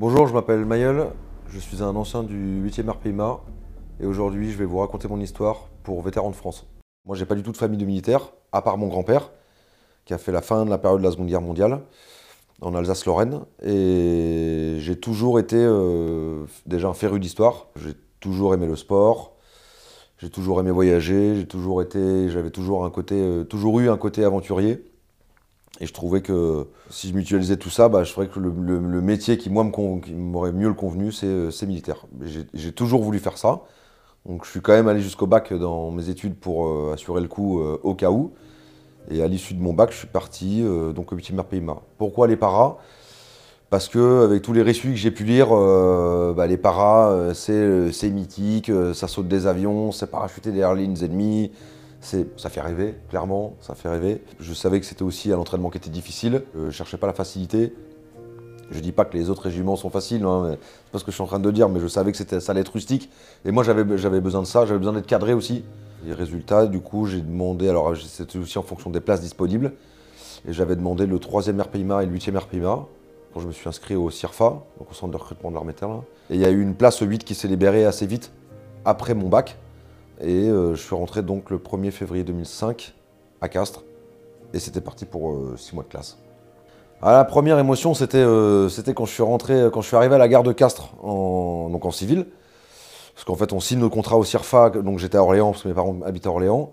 Bonjour, je m'appelle Mayol, je suis un ancien du 8e RPIMA et aujourd'hui je vais vous raconter mon histoire pour Vétérans de France. Moi j'ai pas du tout de famille de militaires, à part mon grand-père qui a fait la fin de la période de la Seconde Guerre mondiale en Alsace-Lorraine et j'ai toujours été euh, déjà un féru d'histoire, j'ai toujours aimé le sport, j'ai toujours aimé voyager, j'ai toujours été, j'avais toujours un côté, euh, toujours eu un côté aventurier. Et je trouvais que si je mutualisais tout ça, bah, je trouvais que le, métier qui moi m'aurait mieux le convenu, c'est euh, militaire. J'ai toujours voulu faire ça. Donc je suis quand même allé jusqu'au bac dans mes études pour euh, assurer le coup au cas où. Et à l'issue de mon bac, je suis parti donc au 8e RPIMA. Pourquoi les paras? Parce que avec tous les récits que j'ai pu lire, euh, bah, les paras, euh, euh, c'est mythique, ça saute des avions, c'est parachuter des lignes ennemies, ça fait rêver, clairement, ça fait rêver. Je savais que c'était aussi un entraînement qui était difficile, je ne cherchais pas la facilité. Je dis pas que les autres régiments sont faciles, hein, c'est pas ce que je suis en train de dire, mais je savais que ça allait être rustique. Et moi j'avais besoin de ça, j'avais besoin d'être cadré aussi. Les résultats, du coup, j'ai demandé, alors c'était aussi en fonction des places disponibles, et j'avais demandé le 3e RPIMA et le 8e RPIMA je me suis inscrit au CIRFA, donc au centre de recrutement de l'armée terre. Et il y a eu une place 8 qui s'est libérée assez vite après mon bac. Et euh, je suis rentré donc le 1er février 2005 à Castres. Et c'était parti pour 6 euh, mois de classe. Ah, la première émotion, euh, c'était quand je suis rentré, quand je suis arrivé à la gare de Castres, en, donc en civil. Parce qu'en fait, on signe le contrat au CIRFA, donc j'étais à Orléans, parce que mes parents habitaient à Orléans.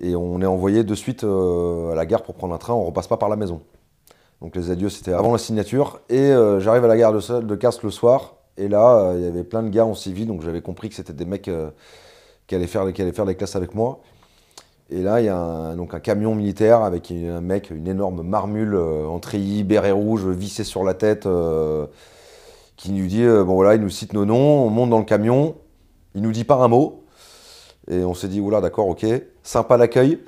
Et on est envoyé de suite à la gare pour prendre un train, on repasse pas par la maison. Donc les adieux, c'était avant la signature. Et j'arrive à la gare de, Castres le soir. Et là, il y avait plein de gars en civil. Donc j'avais compris que c'était des mecs qui, allaient faire, qui allaient faire les classes avec moi. Et là, il y a un, donc un camion militaire avec un mec, une énorme marmule en treillis, béret rouge, vissé sur la tête, qui nous dit, bon voilà, il nous cite nos noms, on monte dans le camion, il nous dit pas un mot. Et on s'est dit, oula, d'accord, ok, sympa l'accueil.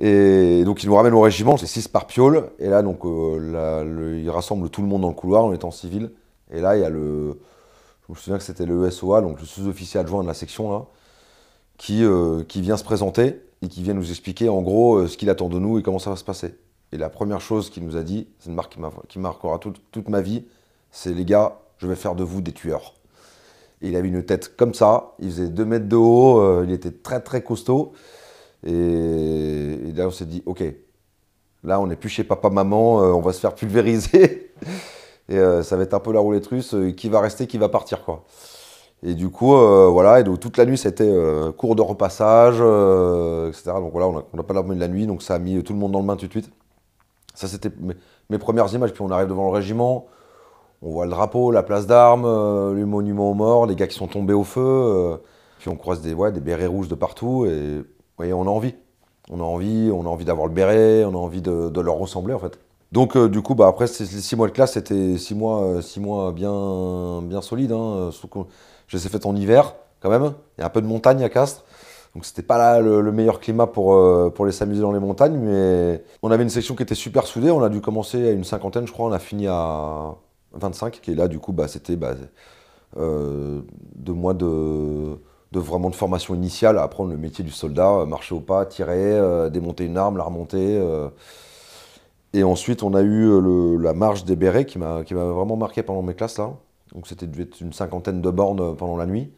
Et donc il nous ramène au régiment, c'est 6 par piole, et là donc euh, il rassemble tout le monde dans le couloir, on est en civil, et là il y a le, je me souviens que c'était le SOA, donc le sous-officier adjoint de la section là, qui, euh, qui vient se présenter et qui vient nous expliquer en gros euh, ce qu'il attend de nous et comment ça va se passer. Et la première chose qu'il nous a dit, c'est une marque qui, marquera toute, toute ma vie, c'est les gars, je vais faire de vous des tueurs. Et il avait une tête comme ça, il faisait 2 mètres de haut, il était très très costaud. Et, là, on s'est dit, OK, là, on n'est plus chez papa-maman, euh, on va se faire pulvériser. et euh, ça va être un peu la roulette russe, euh, qui va rester, qui va partir, quoi. Et du coup, voilà, et donc toute la nuit, c'était cours de repassage, etc. Donc voilà, on n'a pas dormi de la nuit, donc ça a mis tout le monde dans le bain tout de suite. Ça, c'était mes, premières images. Puis on arrive devant le régiment, on voit le drapeau, la place d'armes, le monument aux morts, les gars qui sont tombés au feu. puis on croise des, ouais, des bérets rouges de partout. Et voyez, on a envie. On a envie, on a envie d'avoir le béret, on a envie de, leur ressembler en fait. Donc euh, du coup, bah, après ces six mois de classe, c'était six mois, euh, six mois bien, bien solides. Hein, je les ai fait en hiver quand même. Il y a un peu de montagne à Castres. Donc c'était pas le, meilleur climat pour, euh, pour les s'amuser dans les montagnes, mais on avait une section qui était super soudée. On a dû commencer à une cinquantaine, je crois. On a fini à 25. Et là, du coup, bah, c'était bah, deux mois de vraiment de formation initiale à apprendre le métier du soldat, euh, marcher au pas, tirer, euh, démonter une arme, la remonter. Euh. Et ensuite, on a eu la marche des bérets qui m'a vraiment marqué pendant mes classes là. Donc c'était une cinquantaine de bornes pendant la nuit.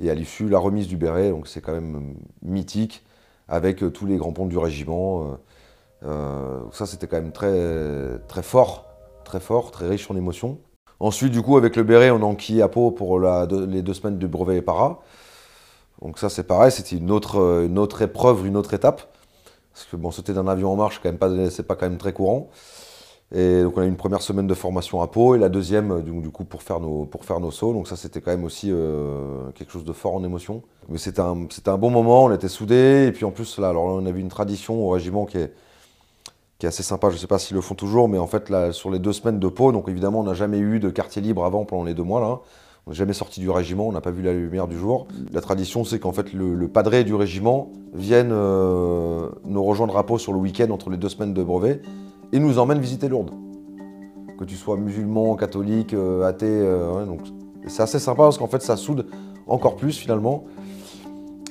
Et à l'issue, la remise du béret, donc c'est quand même mythique, avec tous les grands ponts du régiment. ça, c'était quand même très, très fort, très fort, très riche en émotions. Ensuite, du coup, avec le béret, on a enquillé à Pau pour les deux semaines de brevet et para. Donc ça c'est pareil, c'était une autre, euh, une autre épreuve, une autre étape. Parce que bon, sauter d'un avion en marche, c'est pas, pas quand même très courant. Et donc on a eu une première semaine de formation à Pau et la deuxième euh, du, coup pour faire nos, pour faire nos sauts. Donc ça c'était quand même aussi euh, quelque chose de fort en émotion. Mais c'était un, un, bon moment, on était soudés. Et puis en plus là, alors on a vu une tradition au régiment qui est, qui est assez sympa. Je ne sais pas s'ils le font toujours, mais en fait là, sur les deux semaines de Pau, donc évidemment on n'a jamais eu de quartier libre avant pendant les deux mois là. On n'est jamais sorti du régiment, on n'a pas vu la lumière du jour. La tradition, c'est qu'en fait, le, padré du régiment vienne euh, nous rejoindre à Pau sur le week-end entre les deux semaines de brevet et nous emmène visiter Lourdes. Que tu sois musulman, catholique, euh, athée, euh, donc c'est assez sympa parce qu'en fait, ça soude encore plus finalement.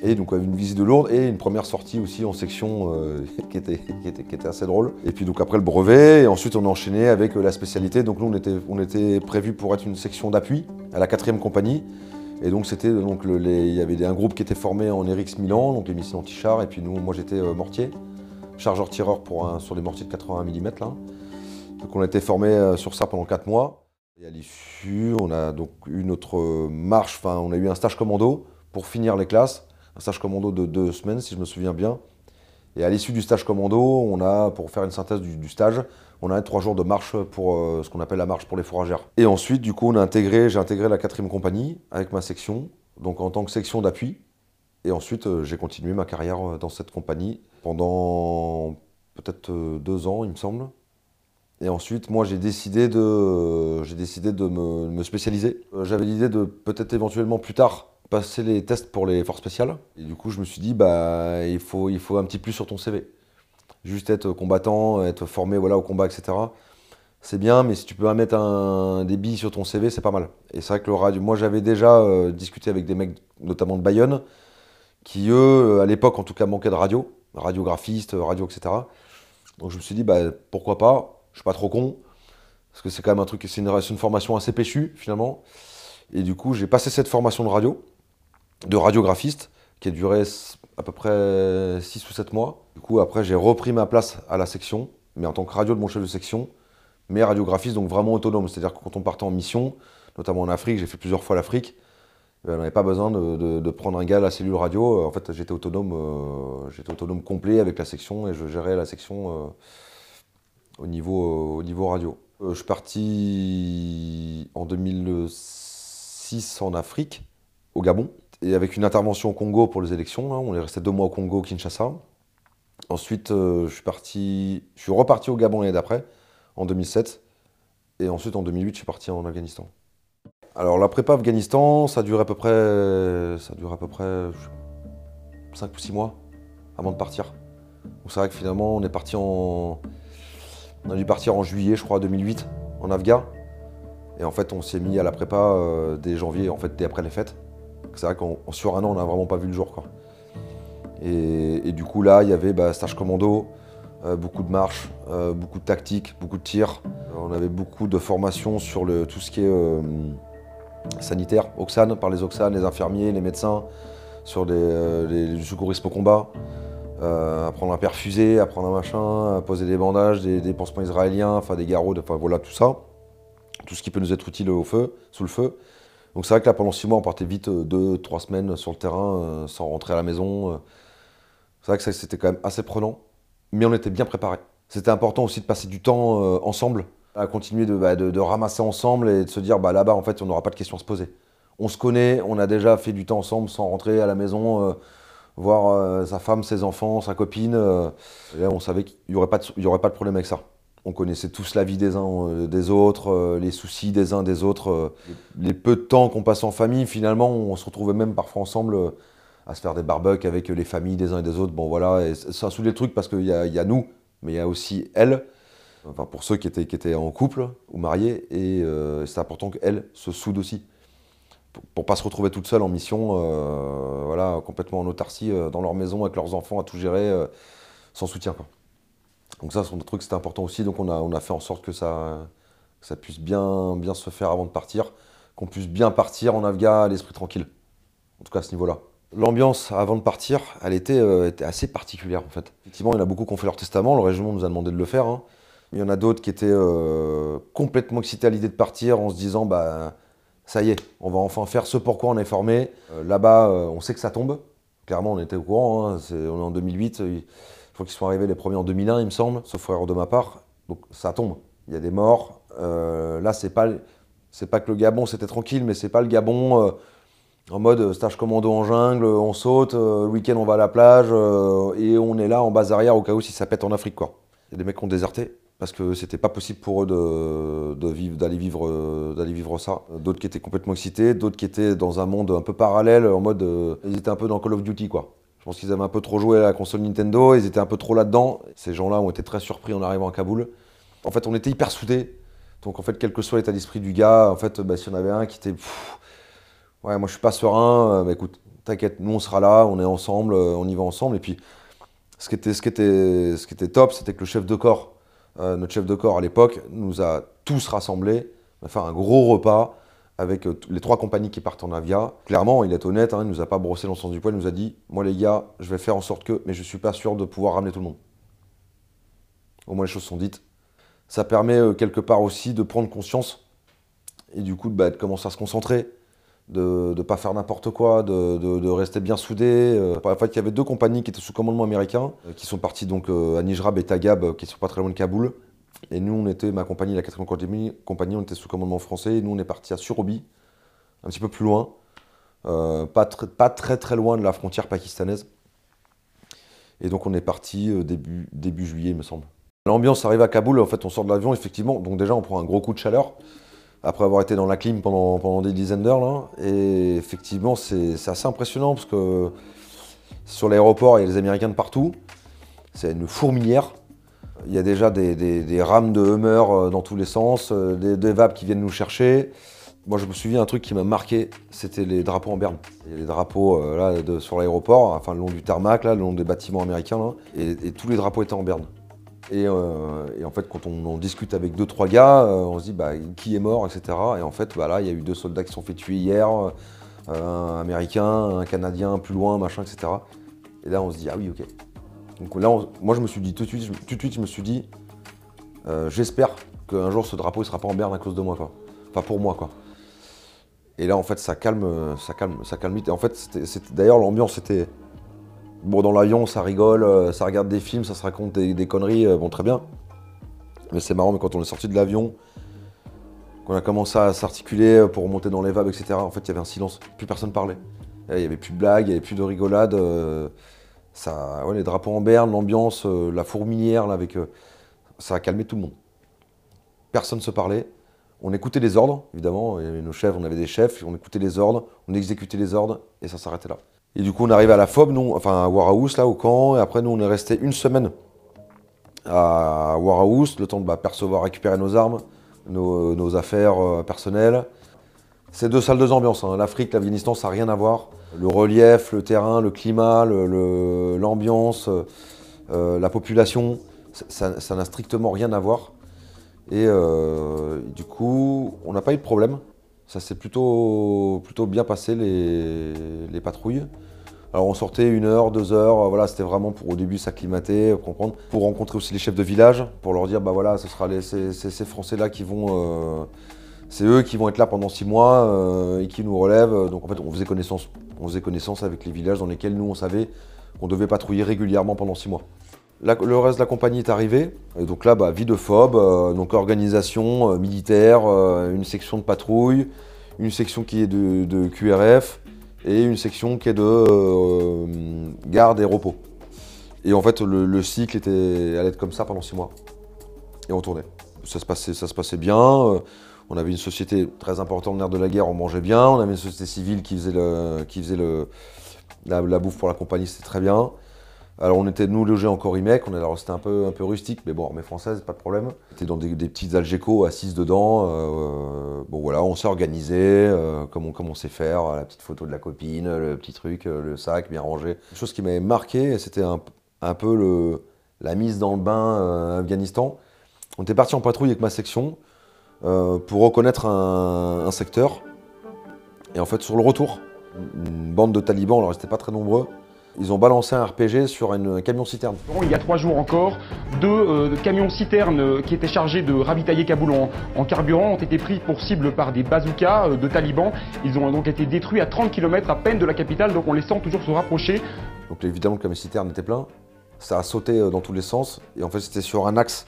Et donc une visite de Lourdes et une première sortie aussi en section euh, qui, était, qui, était, qui, était, assez drôle. Et puis donc après le brevet, et ensuite on a enchaîné avec la spécialité. Donc nous on était, on était prévu pour être une section d'appui à la quatrième compagnie. Et donc c'était donc il y avait un groupe qui était formé en RX Milan, donc les missiles anti-char, et puis nous, moi j'étais mortier, chargeur tireur pour un, sur les mortiers de 80 mm là. Donc on a été formé sur ça pendant 4 mois. Et à l'issue, on a donc eu notre marche, enfin on a eu un stage commando pour finir les classes, un stage commando de deux semaines si je me souviens bien. Et à l'issue du stage commando, on a, pour faire une synthèse du, stage, on a trois jours de marche pour euh, ce qu'on appelle la marche pour les fourragères. Et ensuite, du coup, on a intégré, j'ai intégré la quatrième compagnie avec ma section, donc en tant que section d'appui. Et ensuite, euh, j'ai continué ma carrière euh, dans cette compagnie pendant peut-être deux ans, il me semble. Et ensuite, moi, j'ai décidé de, j'ai décidé de me, spécialiser. Euh, j'avais l'idée de peut-être éventuellement plus tard passer les tests pour les forces spéciales. Et du coup, je me suis dit, bah, il faut, il faut un petit plus sur ton CV. Juste être combattant, être formé voilà, au combat, etc. C'est bien, mais si tu peux mettre un, des billes sur ton CV, c'est pas mal. Et c'est vrai que le radio, moi j'avais déjà euh, discuté avec des mecs, notamment de Bayonne, qui eux, à l'époque en tout cas, manquaient de radio, radiographiste, radio, etc. Donc je me suis dit, bah, pourquoi pas? Je suis pas trop con, parce que c'est quand même un truc, c'est une, une, formation assez péchue finalement. Et du coup, j'ai passé cette formation de radio, de radiographiste, qui a duré à peu près 6 ou 7 mois. Du coup, après, j'ai repris ma place à la section, mais en tant que radio de mon chef de section, mais radiographiste, donc vraiment autonome. C'est-à-dire que quand on partait en mission, notamment en Afrique, j'ai fait plusieurs fois l'Afrique, on n'avait pas besoin de, prendre un gars à la cellule radio. En fait, j'étais autonome, euh, j'étais autonome complet avec la section et je gérais la section. Euh, au niveau, au niveau radio. Euh, je suis parti en 2006 en Afrique, au Gabon, et avec une intervention au Congo pour les élections. On est resté deux mois au Congo, Kinshasa. Ensuite, euh, je suis parti, je suis reparti au Gabon l'année d'après, en 2007. Et ensuite, en 2008, je suis parti en Afghanistan. Alors, la prépa Afghanistan, ça dure à peu près, ça dure à peu près 5 ou 6 mois avant de partir. C'est vrai que finalement, on est parti en, on a dû partir en juillet, je crois, 2008, en Afghan. Et en fait, on s'est mis à la prépa euh, dès janvier, en fait, dès après les fêtes. C'est vrai qu'en sur un an, on n'a vraiment pas vu le jour. Et, du coup, là, il y avait bah, stage commando, euh, beaucoup de marches, euh, beaucoup de tactiques, beaucoup de tirs. On avait beaucoup de formations sur tout ce qui est sanitaire, Oxane, par les Oxane, les infirmiers, les médecins, sur les, secourisme au combat. Euh, apprendre à perfuser, apprendre un machin, à poser des bandages, des, pansements israéliens, enfin des garrots, enfin voilà tout ça. Tout ce qui peut nous être utile au feu, sous le feu. Donc c'est vrai que là pendant six mois on partait vite euh, deux, trois semaines sur le terrain euh, sans rentrer à la maison. C'est vrai que c'était quand même assez prenant, mais on était bien préparés. C'était important aussi de passer du temps ensemble, à continuer bah, de, ramasser ensemble et de se dire bah là-bas en fait on n'aura pas de questions à se poser. On se connaît, on a déjà fait du temps ensemble sans rentrer à la maison voir euh, sa femme, ses enfants, sa copine. Euh, là, on savait qu'il n'y aurait, pas de, aurait pas de problème avec ça. On connaissait tous la vie des uns euh, des autres, les soucis des uns des autres. les peu de temps qu'on passe en famille, finalement, on se retrouvait même parfois ensemble à se faire des barbecues avec les familles des uns et des autres. Bon voilà, et ça sous les trucs parce qu'il y, y a, nous, mais il y a aussi elle. Enfin, pour ceux qui étaient, en couple ou mariés, et c'est important qu'elle se soude aussi pour pas se retrouver toute seule en mission, euh, voilà, complètement en autarcie euh, dans leur maison avec leurs enfants à tout gérer, euh, sans soutien. Donc ça, c'est un truc c'était important aussi. Donc on a, fait en sorte que ça, puisse bien, se faire avant de partir, qu'on puisse bien partir en Afghan à l'esprit tranquille. En tout cas à ce niveau-là. L'ambiance avant de partir, elle était, était, assez particulière en fait. Effectivement, il y en a beaucoup qui ont fait leur testament, le régiment nous a demandé de le faire. Hein. Il y en a d'autres qui étaient complètement excités à l'idée de partir en se disant bah ça y est, on va enfin faire ce pourquoi on est formé. Euh, là-bas, euh, on sait que ça tombe. Clairement, on était au courant. Hein. on est en 2008. Je crois qu'ils sont arrivés les premiers en 2001, il me semble, sauf erreur de ma part. Donc ça tombe. Il y a des morts. Euh, là, c'est pas, c'est pas que le Gabon c'était tranquille, mais c'est pas le Gabon en mode stage commando en jungle, on saute, le week-end on va à la plage et on est là en base arrière au cas où si ça pète en Afrique quoi. Il y a des mecs qui ont déserté parce que c'était pas possible pour eux de, vivre, d'aller vivre, d'aller vivre ça. D'autres qui étaient complètement excités, d'autres qui étaient dans un monde un peu parallèle, en mode, euh, ils étaient un peu dans Call of Duty quoi. Je pense qu'ils avaient un peu trop joué à la console Nintendo, ils étaient un peu trop là-dedans. Ces gens-là ont été très surpris en arrivant à Kaboul. En fait, on était hyper soudés. Donc en fait, quel que soit l'état d'esprit du gars, en fait, bah, si on avait un qui était, ouais, moi je suis pas serein, euh, bah, écoute, t'inquiète, nous on sera là, on est ensemble, on y va ensemble. Et puis, ce qui était, ce qui était, ce qui était top, c'était que le chef de corps, notre chef de corps à l'époque, nous a tous rassemblés, on a fait un gros repas avec les trois compagnies qui partent en avia. Clairement, il est honnête, hein, il ne nous a pas brossé dans le sens du poil, il nous a dit Moi, les gars, je vais faire en sorte que, mais je ne suis pas sûr de pouvoir ramener tout le monde. Au moins, les choses sont dites. Ça permet quelque part aussi de prendre conscience et du coup bah, de commencer à se concentrer, de ne pas faire n'importe quoi, de, rester bien soudé. Euh. En fait, il y avait deux compagnies qui étaient sous commandement américain, euh, qui sont parties donc euh, à Nijrab et Tagab, qui sont pas très loin de Kaboul. Et nous, on était, ma compagnie, la 4 compagnie, on était sous commandement français. Et nous, on est parti à Surobi, un petit peu plus loin, pas, très très loin de la frontière pakistanaise. Et donc, on est parti début, début juillet, il me semble. L'ambiance arrive à Kaboul, en fait, on sort de l'avion, effectivement. Donc, déjà, on prend un gros coup de chaleur après avoir été dans la clim pendant, pendant des dizaines d'heures. Et effectivement, c'est assez impressionnant parce que sur l'aéroport, il y a des Américains de partout. C'est une fourmilière. Il y a déjà des, rames de Hummer euh, dans tous les sens, euh, des, des vapes qui viennent nous chercher. Moi, je me souviens un truc qui m'a marqué, c'était les drapeaux en berne. Il y a les drapeaux euh, là, sur l'aéroport, enfin le long du tarmac, là, le long des bâtiments américains, et tous les drapeaux étaient en berne. Euh, et, en fait, quand on, discute avec deux, trois gars, euh, on se dit bah, qui est mort, etc. Et en fait, bah, là, il y a eu deux soldats qui sont fait tuer hier, euh, un américain, un canadien plus loin, machin, etc. Et là, on se dit ah oui, ok. Donc là, moi, je me suis dit tout de suite, tout de suite, je me suis dit, j'espère qu'un jour ce drapeau ne sera pas en berne à cause de moi, quoi. Enfin pour moi, quoi. Et là, en fait, ça calme, ça calme, ça calme vite. Et en fait, d'ailleurs, l'ambiance était Bon, dans l'avion, ça rigole, euh, ça regarde des films, ça se raconte des, conneries, euh, bon, très bien. Mais c'est marrant, mais quand on est sorti de l'avion, qu'on a commencé à s'articuler euh, pour monter dans les vagues, etc., en fait, il y avait un silence. Plus personne parlait. Il n'y avait plus de blagues, il n'y avait plus de rigolade. ça, les drapeaux en berne, l'ambiance, la fourmilière, avec, ça a calmé tout le monde. Personne ne se parlait. On écoutait les ordres, évidemment. Nos chefs, on avait des chefs, on écoutait les ordres, on exécutait les ordres, et ça s'arrêtait là. Et du coup, on arrive à la FOB, nous, enfin à Warhouse, là, au camp. Et après, nous, on est resté une semaine à Warhouse, le temps de bah, percevoir, récupérer nos armes, nos, affaires euh, personnelles. C'est deux salles, deux ambiances. Hein. L'Afrique, l'Afghanistan, ça n'a rien à voir. Le relief, le terrain, le climat, l'ambiance, euh, la population, ça n'a strictement rien à voir. Et euh, du coup, on n'a pas eu de problème. Ça s'est plutôt, plutôt bien passé, les patrouilles. Alors on sortait une heure, deux heures, voilà, c'était vraiment pour au début s'acclimater, comprendre, pour rencontrer aussi les chefs de village, pour leur dire bah voilà, ce sera les, ces, Français-là qui vont, euh, c'est eux qui vont être là pendant six mois euh, et qui nous relèvent. Donc en fait on faisait connaissance, on faisait connaissance avec les villages dans lesquels nous on savait qu'on devait patrouiller régulièrement pendant six mois. Le reste de la compagnie est arrivé, et donc là, bah, vie de phobe, euh, donc organisation militaire, une section de patrouille, une section qui est de QRF, et une section qui est de euh, garde et repos. Et en fait, le, cycle était, allait être comme ça pendant six mois. Et on tournait. Ça se passait, ça se passait bien. Euh, on avait une société très importante, l'air de la guerre, on mangeait bien. On avait une société civile qui faisait, le, qui faisait la bouffe pour la compagnie, c'était très bien. Alors on était nous logés en Corimec, on c'était un peu, un peu rustique, mais bon, armée française, pas de problème. C'était dans des, petites Algeco assises dedans. Euh, bon voilà, on s'est organisé, euh, comme, on, sait faire, la petite photo de la copine, le petit truc, euh, le sac bien rangé. Une chose qui m'avait marqué, c'était un, peu la mise dans le bain Afghanistan. On était parti en patrouille avec ma section pour reconnaître un, un secteur. Et en fait, sur le retour, une bande de talibans, alors ils n'étaient pas très nombreux, ils ont balancé un RPG sur un camion-citerne. Il y a trois jours encore, deux euh, camions-citernes qui étaient chargés de ravitailler Kaboul en, carburant ont été pris pour cible par des bazookas euh, de talibans. Ils ont donc été détruits à 30 km à peine de la capitale, donc on les sent toujours se rapprocher. Donc évidemment le camion-citerne était plein, ça a sauté euh, dans tous les sens, et en fait c'était sur un axe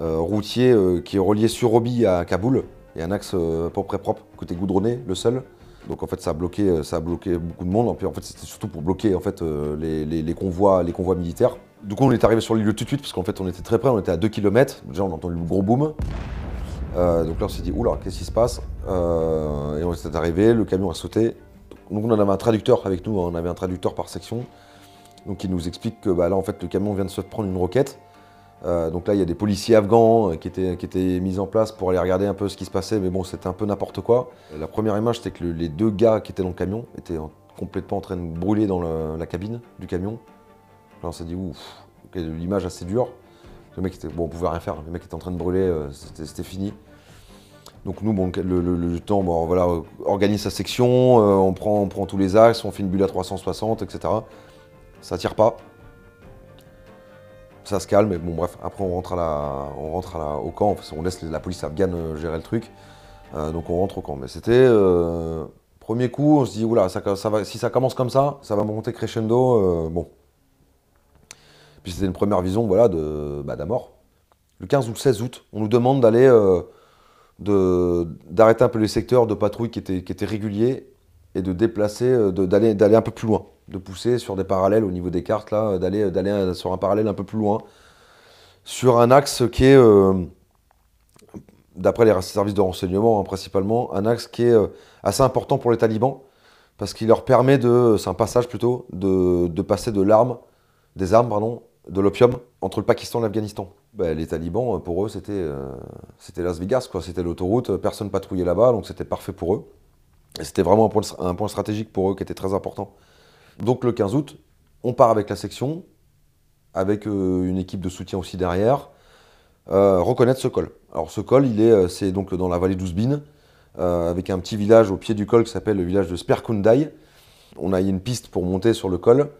routier qui est relié sur Roby à Kaboul, et un axe pas près propre, côté goudronné, le seul. Donc en fait, ça a bloqué, euh, beaucoup de monde. En fait, c'était surtout pour bloquer euh, les, convois, les militaires. Du coup, on est arrivé sur l'île tout de suite parce qu'en fait, on était très près, on était à 2 km. Déjà, on a entendu le gros boom. Euh, donc là, on s'est dit, oula, qu'est-ce qui se passe? Et on est arrivé, le camion a sauté. Donc on avait un traducteur avec nous, hein. on avait un traducteur par section. Donc il nous explique que bah, là, en fait, le camion vient de se prendre une roquette. Euh, donc là, il y a des policiers afghans euh, qui étaient, qui étaient mis en place pour aller regarder un peu ce qui se passait, mais bon, c'était un peu n'importe quoi. La première image, c'était que les deux gars qui étaient dans le camion étaient complètement en train de brûler dans la cabine du camion. Là, on s'est dit, ouf, l'image assez dure. Le mec était, bon, on pouvait rien faire, le mec était en train de brûler, euh, c'était fini. Donc nous, bon, le, temps, bon, voilà, organise sa section, on, prend, on prend tous les axes, on fait une bulle à 360, etc. Ça tire pas. Ça se calme, mais bon bref, après on rentre, à la, on rentre à la, au camp, on laisse la police afghane euh, gérer le truc. donc on rentre au camp. Mais c'était premier coup, on se dit, oula, ça, va, si ça commence comme ça, ça va monter crescendo. bon, puis c'était une première vision voilà, de bah, mort. Le 15 ou le 16 août, on nous demande d'aller euh, d'arrêter un peu les secteurs de patrouille qui étaient, qui étaient réguliers et de déplacer, euh, d'aller un peu plus loin, de pousser sur des parallèles au niveau des cartes, là, d'aller d'aller sur un parallèle un peu plus loin, sur un axe qui est, euh, d'après les services de renseignement hein, principalement, un axe qui est assez important pour les talibans, parce qu'il leur permet de, c'est un passage plutôt, de, de passer de l'arme, des armes, pardon, de l'opium entre le Pakistan et l'Afghanistan. Ben, les talibans, pour eux, c'était euh, Las Vegas, quoi. C'était l'autoroute, personne patrouillait là-bas, donc c'était parfait pour eux. Et c'était vraiment un point, un point, stratégique pour eux qui était très important. Donc le 15 août, on part avec la section, avec euh, une équipe de soutien aussi derrière, euh, reconnaître ce col. Alors ce col, est, c'est donc dans la vallée d'Ouzbine, avec un petit village au pied du col qui s'appelle le village de Sperkundai. On a une piste pour monter sur le col,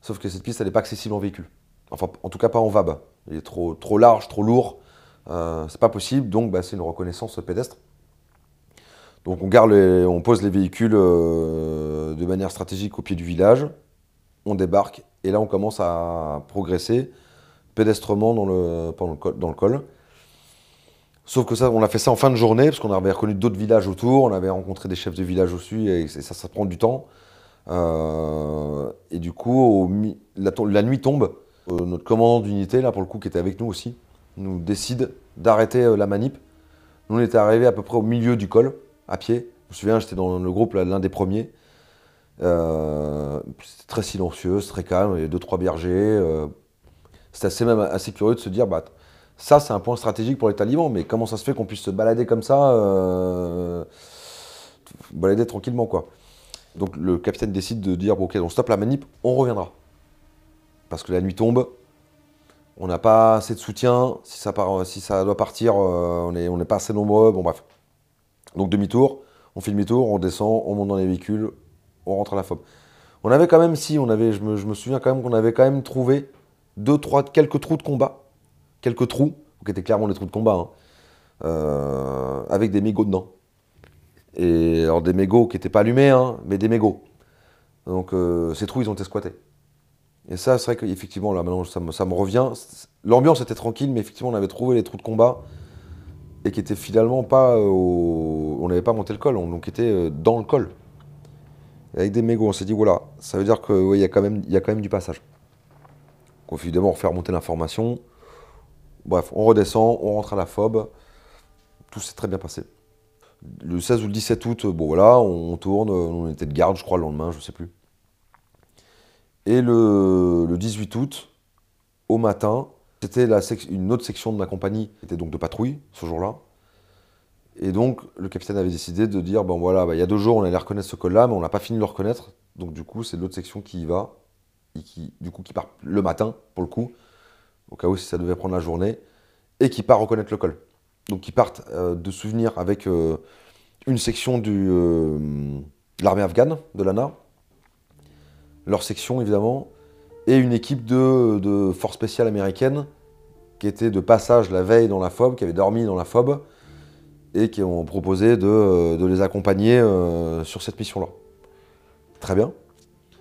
sauf que cette piste, elle n'est pas accessible en véhicule. Enfin, en tout cas pas en VAB. Il est trop, trop large, trop lourd. Euh, c'est pas possible, donc bah, c'est une reconnaissance pédestre. Donc on, pose les véhicules euh, de manière stratégique au pied du village, on débarque, et là on commence à progresser pédestrement dans le, col. Sauf que ça, on a fait ça en fin de journée, parce qu'on avait reconnu d'autres villages autour, on avait rencontré des chefs de village aussi, et ça, ça prend du temps. Euh, et du coup, la, nuit tombe, euh, notre commandant d'unité, là pour le coup, qui était avec nous aussi, nous décide d'arrêter la manip. Nous, on était arrivés à peu près au milieu du col, à pied. Je me souviens, j'étais dans le groupe, l'un des premiers. Euh, c'était très silencieux, très calme, il y avait deux, trois bergers. c'était assez, même assez curieux de se dire, bah, ça c'est un point stratégique pour les talibans, mais comment ça se fait qu'on puisse se balader comme ça, balader tranquillement quoi. Donc le capitaine décide de dire, bon, ok, on stoppe la manip, on reviendra parce que la nuit tombe, on n'a pas assez de soutien, si ça, doit partir, euh, on n'est pas assez nombreux, bon bref. Donc demi-tour, on fait demi-tour, on descend, on monte dans les véhicules, on rentre à la FOB. On avait quand même, si, on avait, je me, souviens quand même qu'on avait quand même trouvé deux, trois, quelques trous de combat, quelques trous, qui étaient clairement des trous de combat, hein, euh, avec des mégots dedans. Et alors des mégots qui n'étaient pas allumés, hein, mais des mégots. Donc euh, ces trous, ils ont été squattés. Et ça, c'est vrai qu'effectivement, là, maintenant, ça me, revient. L'ambiance était tranquille, mais effectivement, on avait trouvé les trous de combat et qui étaient finalement pas au... On n'avait pas monté le col, on donc était euh, dans le col. avec des mégots, on s'est dit, voilà, ça veut dire qu'il y, a quand même, du passage. Donc on refait remonter l'information. Bref, on redescend, on rentre à la FOB. Tout s'est très bien passé. Le 16 ou le 17 août, bon voilà, on tourne, on était de garde, je crois, le lendemain, je sais plus. Et le, 18 août, au matin, c'était une autre section de ma compagnie qui était donc de patrouille ce jour-là. Et donc, le capitaine avait décidé de dire, bon voilà, bah, il y a deux jours, on allait reconnaître ce col-là, mais on n'a pas fini de le reconnaître. Donc du coup, c'est l'autre section qui y va, et qui, du coup, qui part le matin, pour le coup, au cas où si ça devait prendre la journée, et qui part reconnaître le col. Donc qui partent euh, de souvenirs avec euh, une section euh, de l'armée afghane, de l'ANA, leur section évidemment, et une équipe de, de force spéciale américaine qui était de passage la veille dans la FOB, qui avait dormi dans la FOB, et qui ont proposé de, les accompagner euh, sur cette mission-là. Très bien.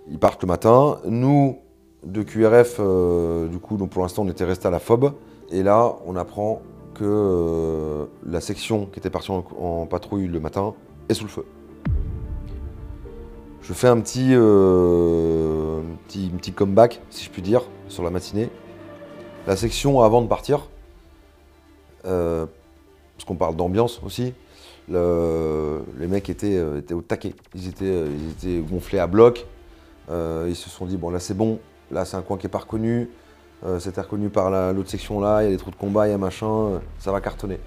Ils partent le matin. Nous, de QRF, euh, du coup, donc pour l'instant, on était resté à la FOB. Et là, on apprend que euh, la section qui était partie en patrouille le matin est sous le feu. Je fais un petit, euh, petit, comeback, si je puis dire, sur la matinée. La section avant de partir, euh, parce qu'on parle d'ambiance aussi, les mecs étaient, euh, étaient, au taquet. Ils étaient, ils étaient gonflés à bloc. ils se sont dit, bon là c'est bon, là c'est un coin qui n'est pas reconnu. C'était reconnu par l'autre section là, il y a des trous de combat, il y a machin, ça va cartonner.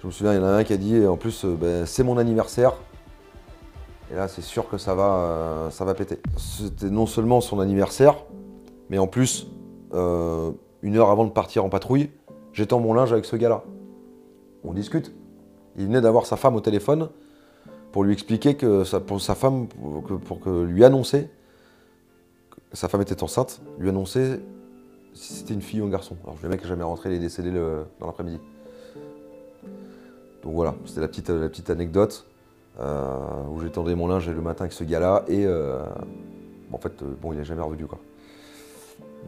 Je me souviens, il y en a un qui a dit, en plus, ben, c'est mon anniversaire, Et là, c'est sûr que ça va, euh, ça va péter. C'était non seulement son anniversaire, mais en plus, euh, une heure avant de partir en patrouille, j'étends mon linge avec ce gars-là. On discute. Il venait d'avoir sa femme au téléphone pour lui expliquer que sa, pour sa femme, pour lui annoncer, que sa femme était enceinte, lui annoncer si c'était une fille ou un garçon. Alors le mec n'est jamais rentré, il est décédé dans l'après-midi. Donc voilà, c'était la petite anecdote euh, où j'étendais mon linge le matin avec ce gars-là et euh, en fait, euh, bon, il n'est jamais revenu quoi.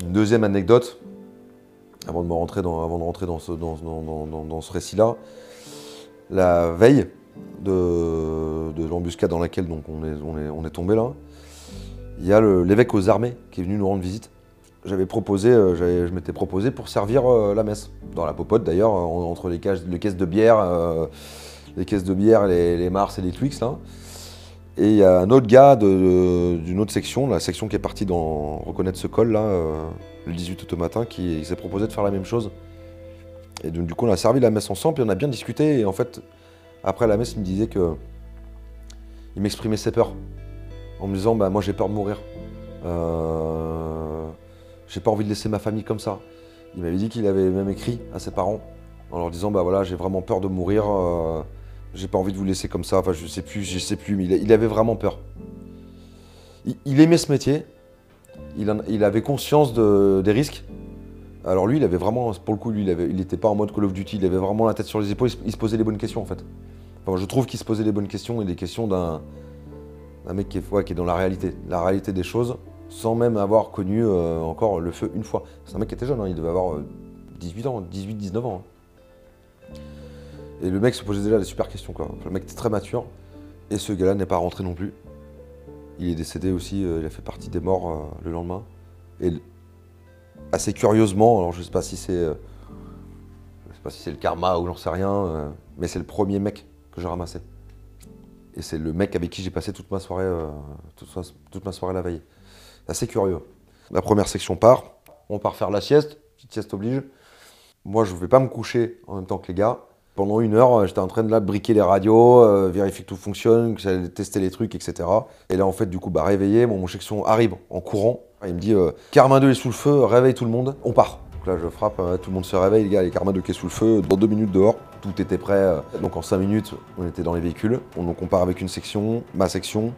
Une deuxième anecdote, avant de, rentrer dans, ce, récit-là, la veille de, de l'embuscade dans laquelle donc, on, est, tombé là, il y a l'évêque aux armées qui est venu nous rendre visite. J'avais proposé, je m'étais proposé pour servir la messe, dans la popote d'ailleurs, en- entre les, cages, les caisses de bière, les caisses de bière, les, les Mars et les Twix là. Et il y a un autre gars d'une autre section, la section qui est partie dans reconnaître ce col là, euh, le 18 août au matin, qui, s'est proposé de faire la même chose. Et donc du coup on a servi la messe ensemble, puis on a bien discuté. Et en fait, après la messe, il me disait que il m'exprimait ses peurs, en me disant bah moi j'ai peur de mourir. Euh, j'ai pas envie de laisser ma famille comme ça. Il m'avait dit qu'il avait même écrit à ses parents en leur disant bah voilà j'ai vraiment peur de mourir. euh, j'ai pas envie de vous laisser comme ça. Enfin je sais plus, je sais plus, mais il, avait vraiment peur. Il, aimait ce métier. Il, avait conscience de- des risques. Alors lui, il avait vraiment, pour le coup, lui, il n'était pas en mode Call of Duty. Il avait vraiment la tête sur les épaules. Il se, posait les bonnes questions en fait. Enfin, je trouve qu'il se posait les bonnes questions et des questions d'un mec qui est, qui est dans la réalité, la réalité des choses, sans même avoir connu euh, encore le feu une fois. C'est un mec qui était jeune, hein, il devait avoir euh, 18 ans, 18-19 ans. hein. Et le mec se posait déjà des super questions. Quoi. Le mec était très mature. Et ce gars-là n'est pas rentré non plus. Il est décédé aussi, euh, il a fait partie des morts euh, le lendemain. Et assez curieusement, alors je sais pas si c'est. euh, sais pas si c'est le karma ou j'en sais rien, mais c'est le premier mec que j'ai ramassé. Et c'est le mec avec qui j'ai passé toute ma soirée, toute, ma- soirée la veille. Assez curieux. La première section part, on part faire la sieste, petite sieste oblige. Moi, je vais pas me coucher en même temps que les gars. Pendant une heure, j'étais en train de là, briquer les radios, euh, vérifier que tout fonctionne, que j'allais tester les trucs, etc. Et là, en fait, du coup, bah, réveillé, mon, section arrive en courant. Il me dit euh, Carmin 2 est sous le feu, réveille tout le monde, on part. Donc là, je frappe, euh, tout le monde se réveille, les gars, les Carmin 2 qui est sous le feu, dans deux minutes dehors, tout était prêt. euh. Donc en cinq minutes, on était dans les véhicules. On, donc on part avec une section, ma section,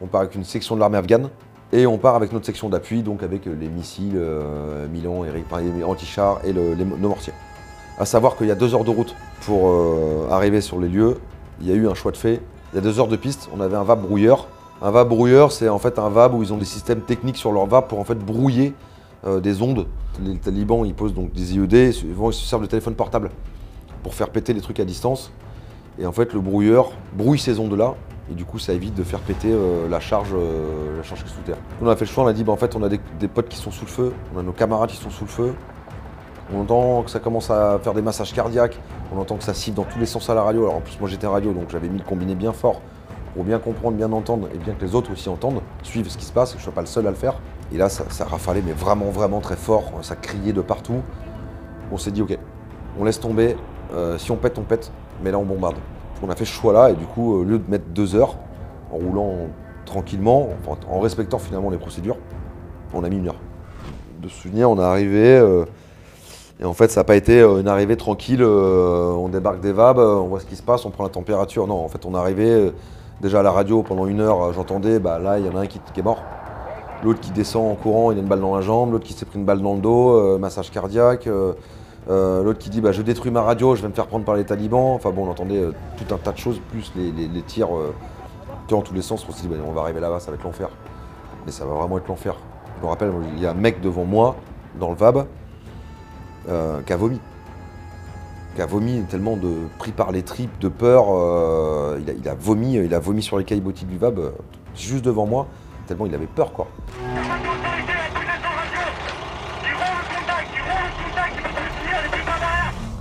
on part avec une section de l'armée afghane. Et on part avec notre section d'appui, donc avec les missiles Milan, enfin, les anti-chars et nos mortiers. À savoir qu'il y a deux heures de route pour euh, arriver sur les lieux. Il y a eu un choix de fait. Il y a deux heures de piste. On avait un VAB brouilleur. Un VAB brouilleur, c'est en fait un VAB où ils ont des systèmes techniques sur leur VAB pour en fait brouiller euh, des ondes. Les talibans, ils posent donc des IED. Souvent, ils se servent de téléphone portable pour faire péter les trucs à distance. Et en fait, le brouilleur brouille ces ondes-là. Et du coup, ça évite de faire péter euh, la charge, euh, la charge qui est sous terre. On a fait le choix, on a dit, bah, en fait, on a des potes qui sont sous le feu, on a nos camarades qui sont sous le feu. On entend que ça commence à faire des massages cardiaques, on entend que ça siffle dans tous les sens à la radio. Alors en plus, moi j'étais radio, donc j'avais mis le combiné bien fort pour bien comprendre, bien entendre et bien que les autres aussi entendent, suivent ce qui se passe, que je ne sois pas le seul à le faire. Et là, ça, ça rafalait, mais vraiment, vraiment très fort, ça criait de partout. On s'est dit, ok, on laisse tomber, euh, si on pète, on pète, mais là on bombarde. On a fait ce choix-là, et du coup, au lieu de mettre deux heures, en roulant tranquillement, en respectant finalement les procédures, on a mis une heure. De souvenir, on est arrivé, euh, et en fait, ça n'a pas été euh, une arrivée tranquille, euh, on débarque des VAB, euh, on voit ce qui se passe, on prend la température. Non, en fait, on est arrivé, déjà à la radio, pendant une heure, j'entendais, bah là, il y en a un qui, est mort. L'autre qui descend en courant, il a une balle dans la jambe, l'autre qui s'est pris une balle dans le dos, massage cardiaque. l'autre qui dit bah, je détruis ma radio, je vais me faire prendre par les talibans. Enfin bon, on entendait tout un tas de choses, plus les, les- les tirs dans tous les sens. On s'est dit bah, on va arriver là-bas, ça va être l'enfer. Mais ça va vraiment être l'enfer. Je me rappelle, il y a un mec devant moi, dans le VAB, euh, qui a vomi. Qui a vomi tellement de pris par les tripes, de peur. euh, il, a, vomi, il a vomi sur les caillebotis du VAB, euh, juste devant moi, tellement il avait peur quoi.